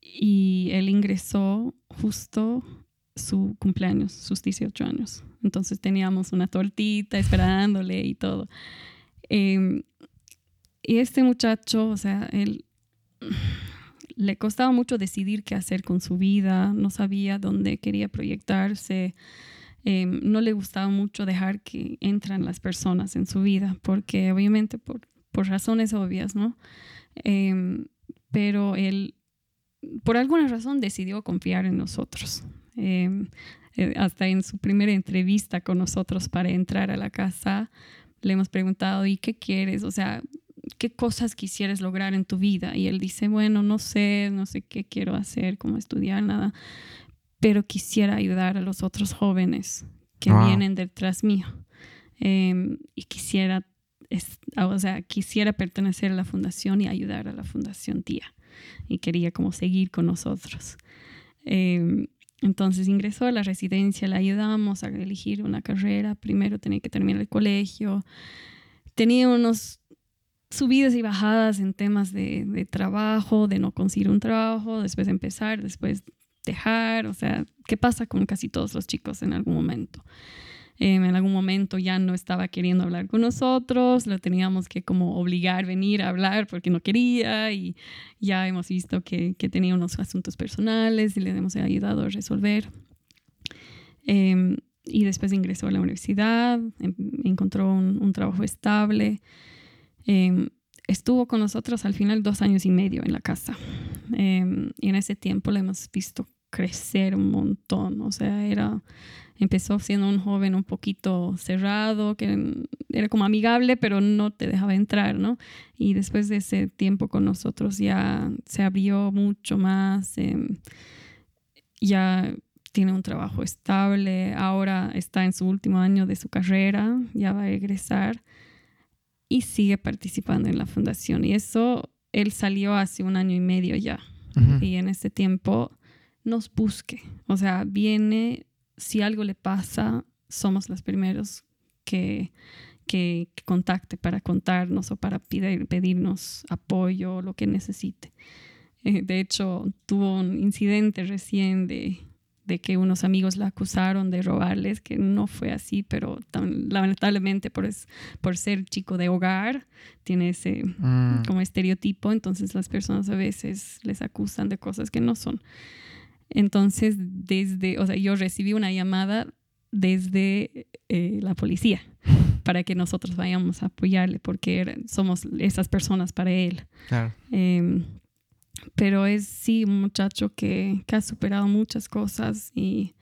y él ingresó justo su cumpleaños, sus 18 años. Entonces teníamos una tortita esperándole y todo. Em, y este muchacho, o sea, él <sighs> le costaba mucho decidir qué hacer con su vida, no sabía dónde quería proyectarse. Em, no le gustaba mucho dejar que entran las personas en su vida, porque obviamente por, por razones obvias, ¿no? Em, pero él, por alguna razón, decidió confiar en nosotros. Em, eh, hasta en su primera entrevista con nosotros para entrar a la casa, le hemos preguntado, ¿y qué quieres? O sea, ¿qué cosas quisieras lograr en tu vida? Y él dice, bueno, no sé, no sé qué quiero hacer, cómo estudiar, nada pero quisiera ayudar a los otros jóvenes que vienen detrás mío. Em, y quisiera, o sea, quisiera pertenecer a la fundación y ayudar a la fundación tía. Y quería como seguir con nosotros. Em, entonces ingresó a la residencia, le ayudamos a elegir una carrera. Primero tenía que terminar el colegio. Tenía unos subidas y bajadas en temas de, de trabajo, de no conseguir un trabajo, después empezar, después dejar, o sea, ¿qué pasa con casi todos los chicos en algún momento? Em, en algún momento ya no estaba queriendo hablar con nosotros, lo teníamos que como obligar venir a hablar porque no quería y ya hemos visto que, que tenía unos asuntos personales y le hemos ayudado a resolver. Em, y después ingresó a la universidad, em, encontró un, un trabajo estable. estuvo con nosotros al final dos años y medio en la casa. y en ese tiempo le hemos visto crecer un montón. O sea, era, empezó siendo un joven un poquito cerrado, que era como amigable, pero no te dejaba entrar, ¿no? Y después de ese tiempo con nosotros ya se abrió mucho más, em, ya tiene un trabajo estable, ahora está en su último año de su carrera, ya va a egresar y sigue participando en la fundación. Y eso, él salió hace un año y medio ya. Y en ese tiempo nos busque. O sea, viene, si algo le pasa, somos los primeros que, que, contacte para contarnos o para pedir, pedirnos apoyo o lo que necesite. Eh, de hecho, tuvo un incidente recién de, de, que unos amigos la acusaron de robarles, que no fue así, pero lamentablemente por, es, por ser chico de hogar, tiene ese mm. como estereotipo, entonces las personas a veces les acusan de cosas que no son. Entonces, desde, o sea, yo recibí una llamada desde eh, la policía para que nosotros vayamos a apoyarle porque somos esas personas para él. Em, pero es sí un muchacho que, que, ha superado muchas cosas y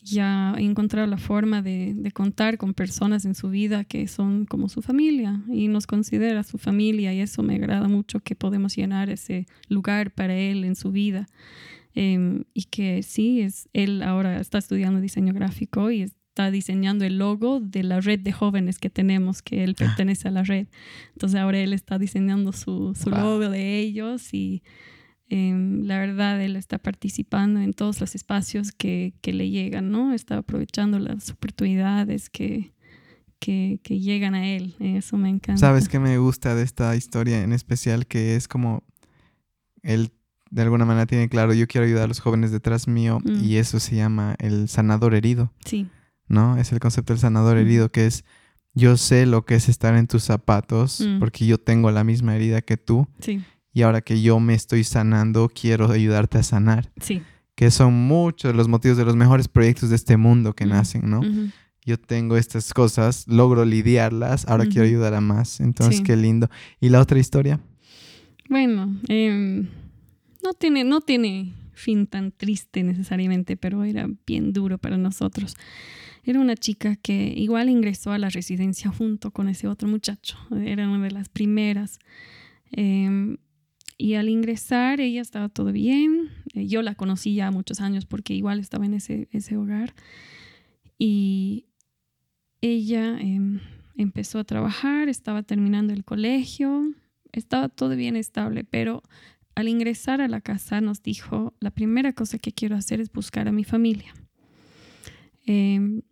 ya ha encontrado la forma de, de, contar con personas en su vida que son como su familia y nos considera su familia y eso me agrada mucho que podemos llenar ese lugar para él en su vida. Em, y que sí, es, él ahora está estudiando diseño gráfico y está diseñando el logo de la red de jóvenes que tenemos, que él ah. pertenece a la red. Entonces ahora él está diseñando su, su logo de ellos y em, la verdad él está participando en todos los espacios que, que le llegan, ¿no? Está aprovechando las oportunidades que, que, que, llegan a él. Eso me encanta. ¿Sabes qué me gusta de esta historia en especial? Que es como él de alguna manera tiene claro, yo quiero ayudar a los jóvenes detrás mío mm. y eso se llama el sanador herido. Sí. ¿No? Es el concepto del sanador herido que es yo sé lo que es estar en tus zapatos mm. porque yo tengo la misma herida que tú. Sí. Y ahora que yo me estoy sanando, quiero ayudarte a sanar. Sí. Que son muchos los motivos de los mejores proyectos de este mundo que nacen, ¿no? Yo tengo estas cosas, logro lidiarlas, ahora quiero ayudar a más. Entonces, qué lindo. ¿Y la otra historia? Bueno, em, no, tiene, no tiene fin tan triste necesariamente, pero era bien duro para nosotros. Era una chica que igual ingresó a la residencia junto con ese otro muchacho. Era una de las primeras. Em, y al ingresar ella estaba todo bien. Eh, yo la conocí ya muchos años porque igual estaba en ese, ese hogar. Y ella em, empezó a trabajar, estaba terminando el colegio, estaba todo bien estable, pero al ingresar a la casa nos dijo, la primera cosa que quiero hacer es buscar a mi familia. Em,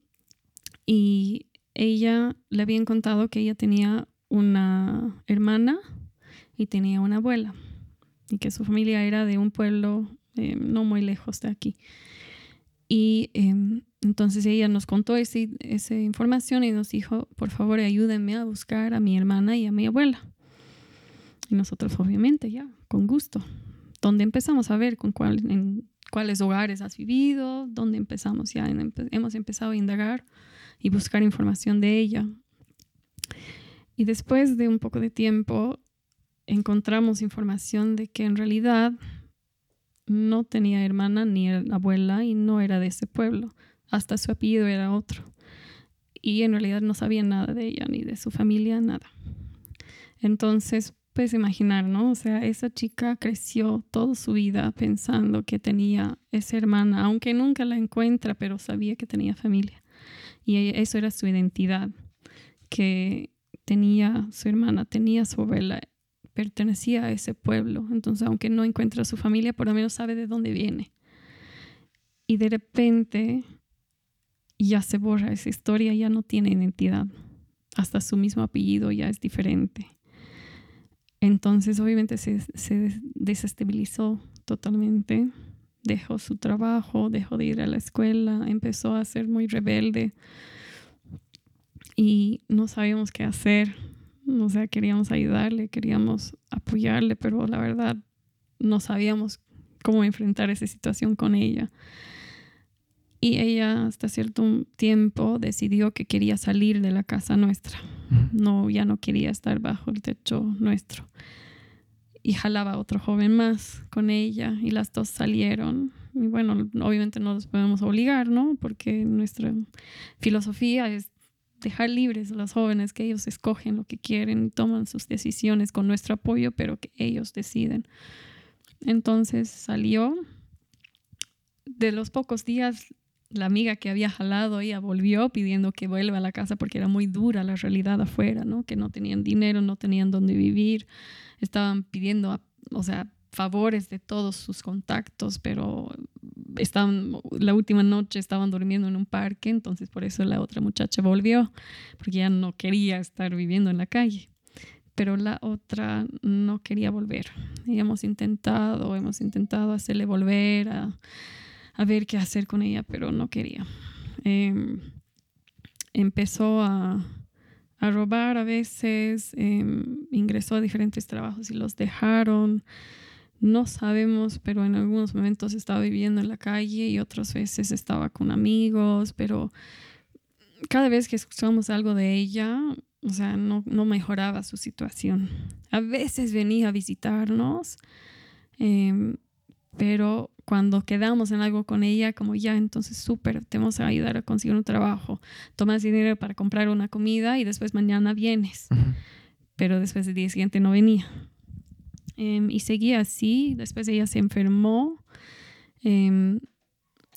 y ella le habían contado que ella tenía una hermana y tenía una abuela y que su familia era de un pueblo eh, no muy lejos de aquí. Y em, entonces ella nos contó esa información y nos dijo, por favor ayúdenme a buscar a mi hermana y a mi abuela. Y nosotros obviamente ya, con gusto. Donde empezamos a ver con cuál, en cuáles hogares has vivido, dónde empezamos ya, hemos empezado a indagar y buscar información de ella. Y después de un poco de tiempo encontramos información de que en realidad no tenía hermana ni abuela y no era de ese pueblo. Hasta su apellido era otro. Y en realidad no sabía nada de ella ni de su familia, nada. Entonces, puedes imaginar, ¿no? O sea, esa chica creció toda su vida pensando que tenía esa hermana, aunque nunca la encuentra, pero sabía que tenía familia. Y eso era su identidad, que tenía su hermana, tenía su abuela, pertenecía a ese pueblo. Entonces, aunque no encuentra a su familia, por lo menos sabe de dónde viene. Y de repente ya se borra esa historia, ya no tiene identidad. Hasta su mismo apellido ya es diferente. Entonces, obviamente, se, se desestabilizó totalmente. Dejó su trabajo, dejó de ir a la escuela, empezó a ser muy rebelde y no sabíamos qué hacer. O sea, queríamos ayudarle, queríamos apoyarle, pero la verdad no sabíamos cómo enfrentar esa situación con ella. Y ella hasta cierto tiempo decidió que quería salir de la casa nuestra. No, ya no quería estar bajo el techo nuestro. Y jalaba a otro joven más con ella y las dos salieron. Y bueno, obviamente no los podemos obligar, ¿no? Porque nuestra filosofía es dejar libres a los jóvenes, que ellos escogen lo que quieren y toman sus decisiones con nuestro apoyo, pero que ellos deciden. Entonces salió. De los pocos días, la amiga que había jalado, ella volvió pidiendo que vuelva a la casa porque era muy dura la realidad afuera, ¿no? Que no tenían dinero, no tenían dónde vivir, estaban pidiendo, o sea, favores de todos sus contactos, pero estaban, la última noche estaban durmiendo en un parque, entonces por eso la otra muchacha volvió, porque ya no quería estar viviendo en la calle. Pero la otra no quería volver. Y hemos intentado, hemos intentado hacerle volver a, a ver qué hacer con ella, pero no quería. Em, empezó a, a, robar a veces, em, ingresó a diferentes trabajos y los dejaron. No sabemos, pero en algunos momentos estaba viviendo en la calle y otras veces estaba con amigos, pero cada vez que escuchamos algo de ella, o sea, no, no mejoraba su situación. A veces venía a visitarnos, em, pero cuando quedamos en algo con ella, como ya, entonces súper, te vamos a ayudar a conseguir un trabajo, tomas dinero para comprar una comida y después mañana vienes. Pero después del día siguiente no venía. Em, y seguía así. Después ella se enfermó. Em,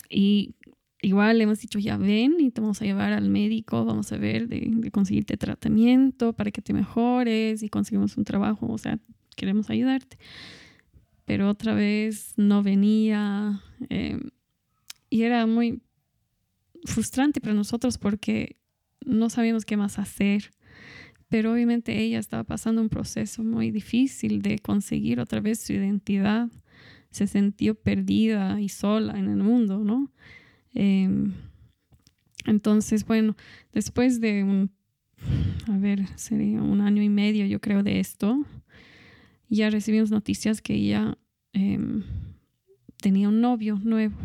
y igual le hemos dicho, ya ven y te vamos a llevar al médico, vamos a ver de, de, conseguirte tratamiento para que te mejores y conseguimos un trabajo, o sea, queremos ayudarte. Pero otra vez no venía em, y era muy frustrante para nosotros porque no sabíamos qué más hacer pero obviamente ella estaba pasando un proceso muy difícil de conseguir otra vez su identidad se sintió perdida y sola en el mundo, ¿no? Em, entonces, bueno, después de un, a ver, sería un año y medio, yo creo, de esto, ya recibimos noticias que ella em, tenía un novio nuevo.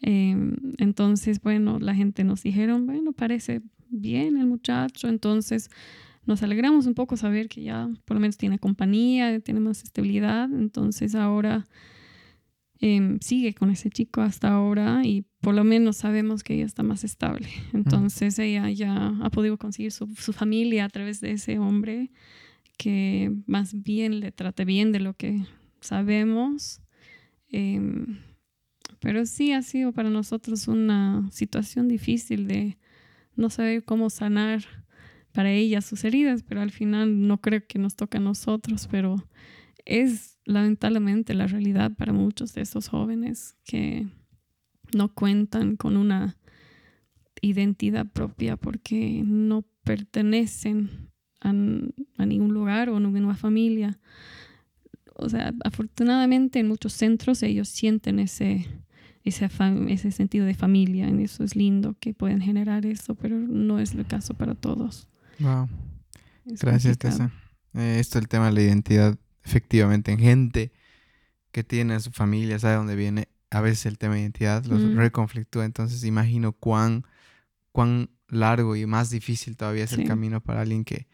Em, entonces, bueno, la gente nos dijeron, bueno, parece bien el muchacho, entonces nos alegramos un poco saber que ya por lo menos tiene compañía, tiene más estabilidad, entonces ahora em, sigue con ese chico hasta ahora y por lo menos sabemos que ella está más estable. Entonces ella ya ha podido conseguir su, su, familia a través de ese hombre que más bien le trate bien de lo que sabemos. Em, pero sí ha sido para nosotros una situación difícil de no saber cómo sanar para ella sus heridas, pero al final no creo que nos toque a nosotros, pero es lamentablemente la realidad para muchos de estos jóvenes que no cuentan con una identidad propia porque no pertenecen a, a ningún lugar o a ninguna familia. O sea, afortunadamente en muchos centros ellos sienten ese, ese, ese sentido de familia, y eso es lindo que pueden generar eso, pero no es el caso para todos. Wow. Gracias, Tessa. Eh, esto el tema de la identidad, efectivamente, en gente que tiene a su familia, sabe dónde viene, a veces el tema de identidad los mm. reconflictúa. Entonces imagino cuán, cuán largo y más difícil todavía es el camino para alguien que,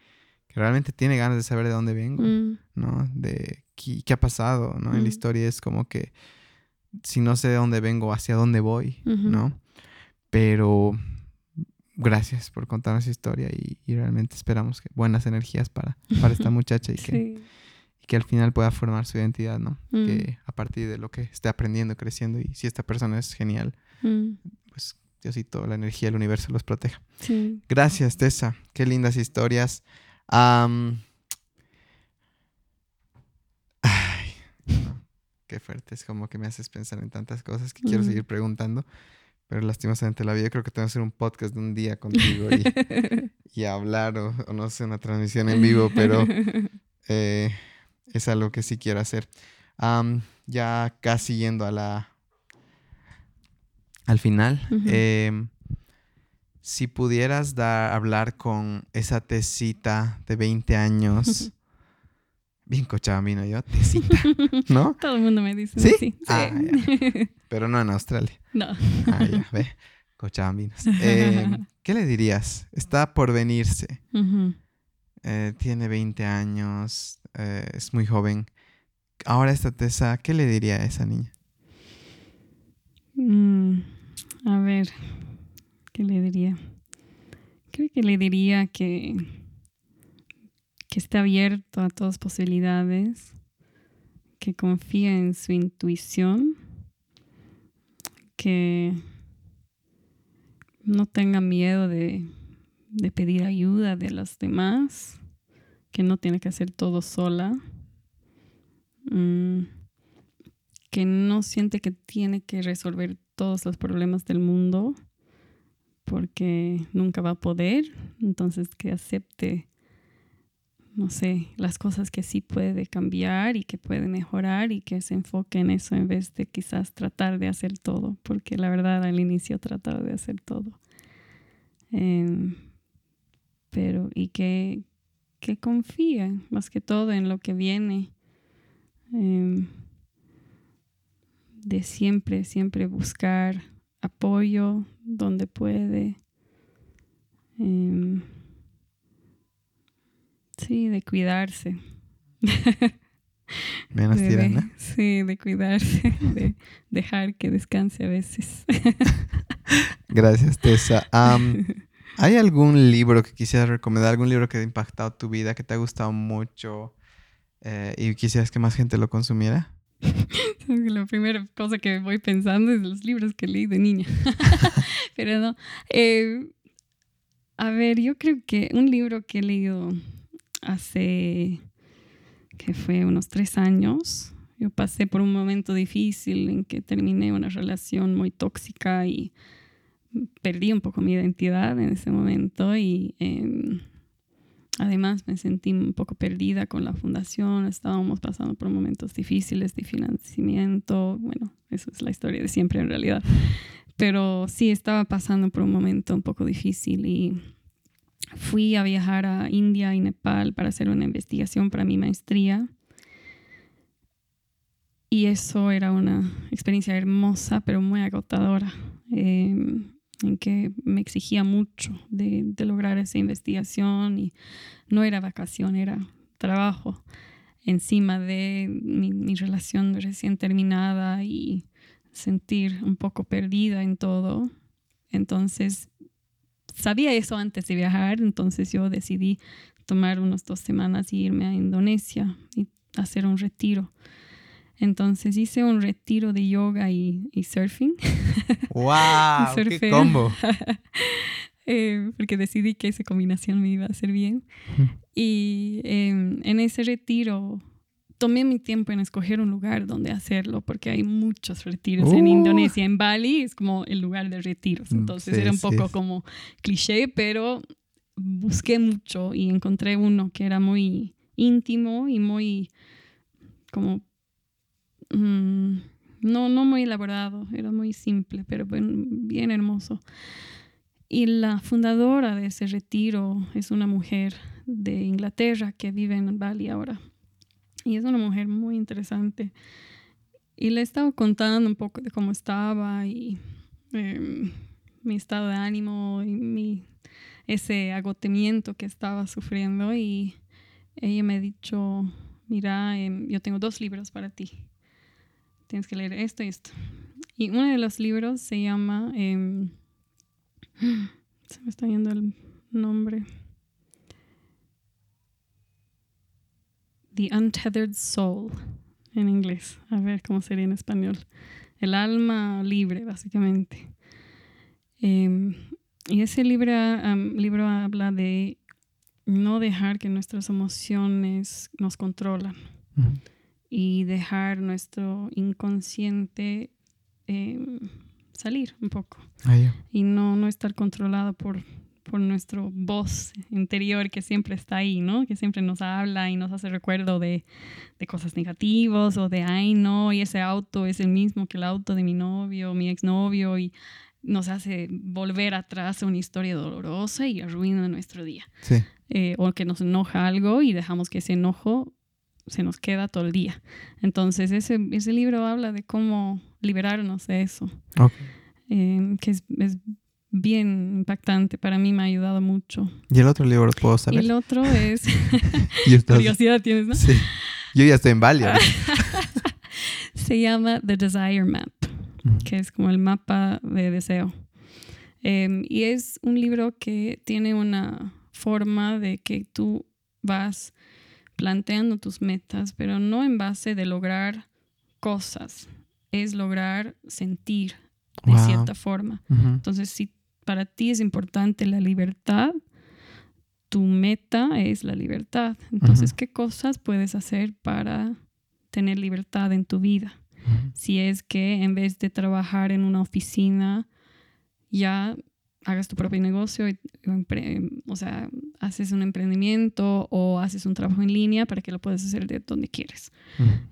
realmente tiene ganas de saber de dónde vengo, mm. ¿no? De qué, qué, ha pasado, ¿no? En la mm. historia es como que si no sé de dónde vengo, hacia dónde voy, ¿no? Pero gracias por contarnos esa historia y, realmente esperamos que buenas energías para, para esta <laughs> muchacha y que, que al final pueda formar su identidad, ¿no? Mm. Que a partir de lo que esté aprendiendo, creciendo y si esta persona es genial, mm. pues Diosito, la energía del universo los proteja. Gracias, Tessa. Qué lindas historias. Ay, qué fuerte. Es como que me haces pensar en tantas cosas que quiero seguir preguntando. Pero lastimosamente la vida creo que tengo que hacer un podcast de un día contigo y, <laughs> hablar o, no sé, una transmisión en vivo, pero eh, es algo que sí quiero hacer. ya casi yendo a la... Al final, si pudieras dar, hablar con esa tesita de 20 años <laughs> Bien cochabambino yo, tecita, <laughs> ¿no? Todo el mundo me dice ¿Sí? Ah, <laughs> Pero no en Australia. No. Ah, ya, ve. Cochabambinos. Eh, ¿Qué le dirías? Está por venirse. Eh, tiene 20 años, eh, es muy joven. Ahora esta Tessa, ¿qué le diría a esa niña? Mm, a ver, ¿qué le diría? Creo que le diría que que esté abierto a todas posibilidades, que confíe en su intuición, que no tenga miedo de, pedir ayuda de los demás, que no tiene que hacer todo sola, mm, que no siente que tiene que resolver todos los problemas del mundo porque nunca va a poder, entonces que acepte no sé, las cosas que sí puede cambiar y que puede mejorar y que se enfoque en eso en vez de quizás tratar de hacer todo, porque la verdad al inicio trataba de hacer todo. Em, pero y que, que más que todo en lo que viene. Em, de siempre, siempre buscar apoyo donde puede. Em, Sí, de cuidarse. <laughs> Menos tirana. <laughs> Sí, de cuidarse, de dejar que descanse a veces. <laughs> Gracias, Tessa. ¿Hay algún libro que quisieras recomendar? ¿Algún libro que ha impactado tu vida, que te ha gustado mucho eh, y quisieras que más gente lo consumiera? <laughs> La primera cosa que voy pensando es los libros que leí de niña. <laughs> Pero no. Eh, a ver, yo creo que un libro que he leído hace, que fue unos tres años. Yo pasé por un momento difícil en que terminé una relación muy tóxica y perdí un poco mi identidad en ese momento y em, además me sentí un poco perdida con la fundación, estábamos pasando por momentos difíciles de financiamiento, bueno, eso es la historia de siempre en realidad, pero sí estaba pasando por un momento un poco difícil y fui a viajar a India y Nepal para hacer una investigación para mi maestría. Y eso era una experiencia hermosa, pero muy agotadora. Eh, en que me exigía mucho de, lograr esa investigación y no era vacación, era trabajo encima de mi, relación recién terminada y sentir un poco perdida en todo. Entonces, sabía eso antes de viajar, entonces yo decidí tomar unas dos semanas y irme a Indonesia y hacer un retiro. Entonces hice un retiro de yoga y, surfing. <laughs> ¡Wow! ¡Qué combo! <laughs> Eh, porque decidí que esa combinación me iba a hacer bien. Y em, en ese retiro tomé mi tiempo en escoger un lugar donde hacerlo, porque hay muchos retiros en Indonesia. En Bali es como el lugar de retiros. Mm, Entonces era un poco como cliché, pero busqué mucho y encontré uno que era muy íntimo y muy como Mm, no, no muy elaborado, era muy simple, pero bien hermoso. Y la fundadora de ese retiro es una mujer de Inglaterra que vive en Bali ahora. Y es una mujer muy interesante. Y le he contando un poco de cómo estaba y em, mi estado de ánimo y ese agotamiento que estaba sufriendo. Y ella me ha dicho, mira, em, yo tengo dos libros para ti tienes que leer esto y esto. Y uno de los libros se llama, em, se me está yendo el nombre, The Untethered Soul en inglés. A ver cómo sería en español. El alma libre, básicamente. Em, y ese libro, libro habla de no dejar que nuestras emociones nos controlan y dejar nuestro inconsciente em, salir un poco ah, y no, no estar controlado por, por nuestro voz interior que siempre está ahí, ¿no? Que siempre nos habla y nos hace recuerdo de, de cosas negativas o de, ay, no, y ese auto es el mismo que el auto de mi novio, mi exnovio y nos hace volver atrás a una historia dolorosa y arruina nuestro día. Sí. Eh, o que nos enoja algo y dejamos que ese enojo se nos queda todo el día. Entonces, ese, ese libro habla de cómo liberarnos de eso, em, que es, es, bien impactante. Para mí me ha ayudado mucho. ¿Y el otro libro puedo saber? el otro es... <laughs> Curiosidad tienes, ¿no? Sí. Yo ya estoy en Bali. <laughs> se llama The Desire Map, que es como el mapa de deseo. Em, y es un libro que tiene una forma de que tú vas planteando tus metas, pero no en base de lograr cosas, es lograr sentir de cierta forma. Entonces, si para ti es importante la libertad, tu meta es la libertad. Entonces, ¿qué cosas puedes hacer para tener libertad en tu vida? Si es que en vez de trabajar en una oficina, ya hagas tu propio negocio, o sea, haces un emprendimiento o haces un trabajo en línea para que lo puedas hacer de donde quieres.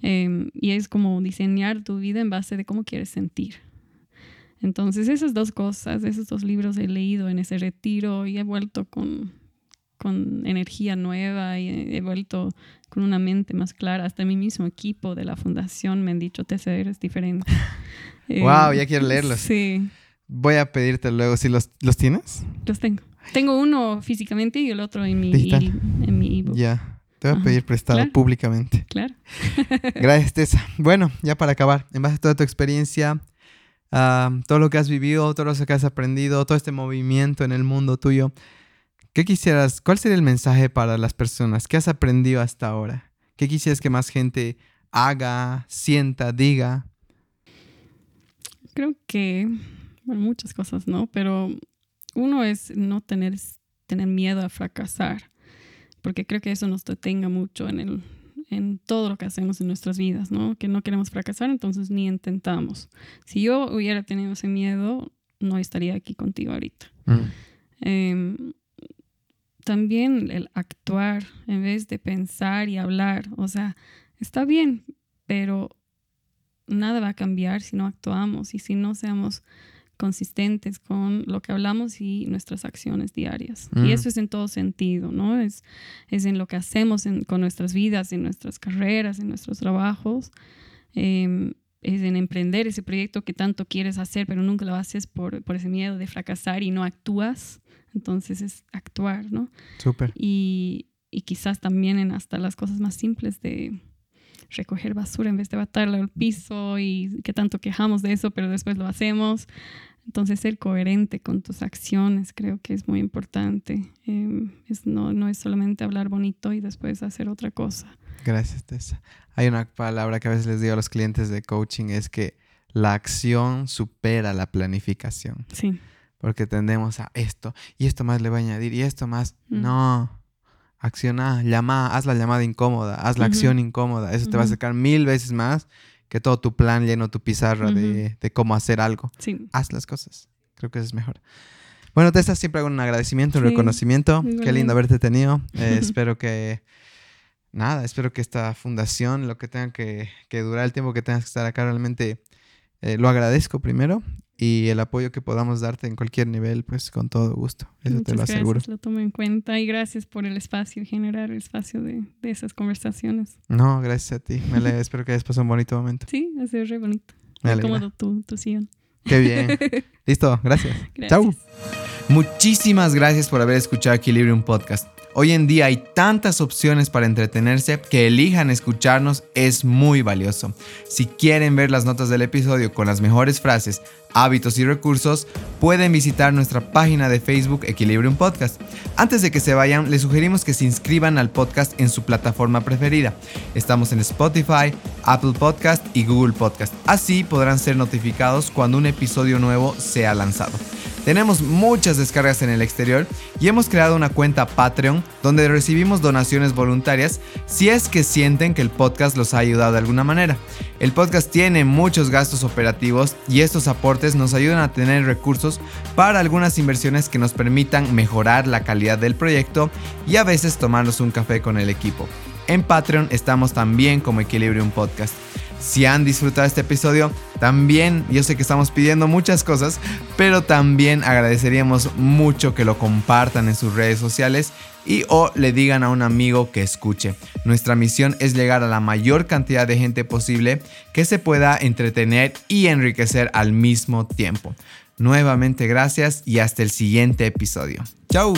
Em, y es como diseñar tu vida en base de cómo quieres sentir. Entonces, esas dos cosas, esos dos libros he leído en ese retiro y he vuelto con, con energía nueva y he vuelto con una mente más clara. Hasta mi mismo equipo de la fundación me han dicho, te eres diferente. <laughs> wow, ya quiero leerlos. Sí. Voy a pedirte luego si los, los tienes. Los tengo. Tengo uno físicamente y el otro en mi, en mi ebook. Ya. Te voy a pedir prestado públicamente. Claro. <laughs> Gracias, Tessa. Bueno, ya para acabar, en base a toda tu experiencia, todo lo que has vivido, todo lo que has aprendido, todo este movimiento en el mundo tuyo, ¿qué quisieras, cuál sería el mensaje para las personas? ¿Qué has aprendido hasta ahora? ¿Qué quisieras que más gente haga, sienta, diga? Creo que bueno, muchas cosas, ¿no? Pero uno es no tener, tener miedo a fracasar, porque creo que eso nos detenga mucho en, el, en todo lo que hacemos en nuestras vidas, ¿no? Que no queremos fracasar, entonces ni intentamos. Si yo hubiera tenido ese miedo, no estaría aquí contigo ahorita. Mm. Em, también el actuar en vez de pensar y hablar. O sea, está bien, pero nada va a cambiar si no actuamos y si no seamos consistentes con lo que hablamos y nuestras acciones diarias. Y mm. eso es en todo sentido, ¿no? Es, es en lo que hacemos con nuestras vidas, en nuestras carreras, en nuestros trabajos. Em, es en emprender ese proyecto que tanto quieres hacer, pero nunca lo haces por, por ese miedo de fracasar y no actúas. Entonces es actuar, ¿no? Súper. Y, y quizás también en hasta las cosas más simples de recoger basura en vez de batarla al piso y que tanto quejamos de eso, pero después lo hacemos. Entonces, ser coherente con tus acciones creo que es muy importante. Em, es, no, no es solamente hablar bonito y después hacer otra cosa. Gracias, Tessa. Hay una palabra que a veces les digo a los clientes de coaching, es que la acción supera la planificación. Sí. Porque tendemos a esto, y esto más le va a añadir, y esto más. Mm. No, acciona, llama, haz la llamada incómoda, haz la acción incómoda. Eso te va a acercar mil veces más que todo tu plan lleno, tu pizarra de, cómo hacer algo. Sí. Haz las cosas. Creo que eso es mejor. Bueno, Tessa, siempre hago un agradecimiento, un reconocimiento. Qué lindo haberte tenido. <laughs> Eh, espero que, nada, espero que esta fundación, lo que tenga que, que durar, el tiempo que tengas que estar acá, realmente eh, lo agradezco primero y el apoyo que podamos darte en cualquier nivel, pues con todo gusto. Eso te lo aseguro. Gracias, lo tomo en cuenta y gracias por el espacio, generar el espacio de, de esas conversaciones. No, gracias a ti. Me le, <laughs> espero que hayas pasado un bonito momento. Sí, ha sido re bonito. Muy cómodo tu, tu sillón. Qué bien. <laughs> Listo, gracias. gracias. Chau. Muchísimas gracias por haber escuchado Equilibrium Podcast. Hoy en día hay tantas opciones para entretenerse que elijan escucharnos es muy valioso. Si quieren ver las notas del episodio con las mejores frases, hábitos y recursos, pueden visitar nuestra página de Facebook Equilibrium Podcast. Antes de que se vayan, les sugerimos que se inscriban al podcast en su plataforma preferida. Estamos en Spotify, Apple Podcast y Google Podcast. Así podrán ser notificados cuando un episodio nuevo sea lanzado. Tenemos muchas descargas en el exterior y hemos creado una cuenta Patreon donde recibimos donaciones voluntarias si es que sienten que el podcast los ha ayudado de alguna manera. El podcast tiene muchos gastos operativos y estos aportes nos ayudan a tener recursos para algunas inversiones que nos permitan mejorar la calidad del proyecto y a veces tomarnos un café con el equipo. En Patreon estamos también como Equilibrium Podcast. Si han disfrutado este episodio, también yo sé que estamos pidiendo muchas cosas, pero también agradeceríamos mucho que lo compartan en sus redes sociales y o le digan a un amigo que escuche. Nuestra misión es llegar a la mayor cantidad de gente posible que se pueda entretener y enriquecer al mismo tiempo. Nuevamente gracias y hasta el siguiente episodio. ¡Chao!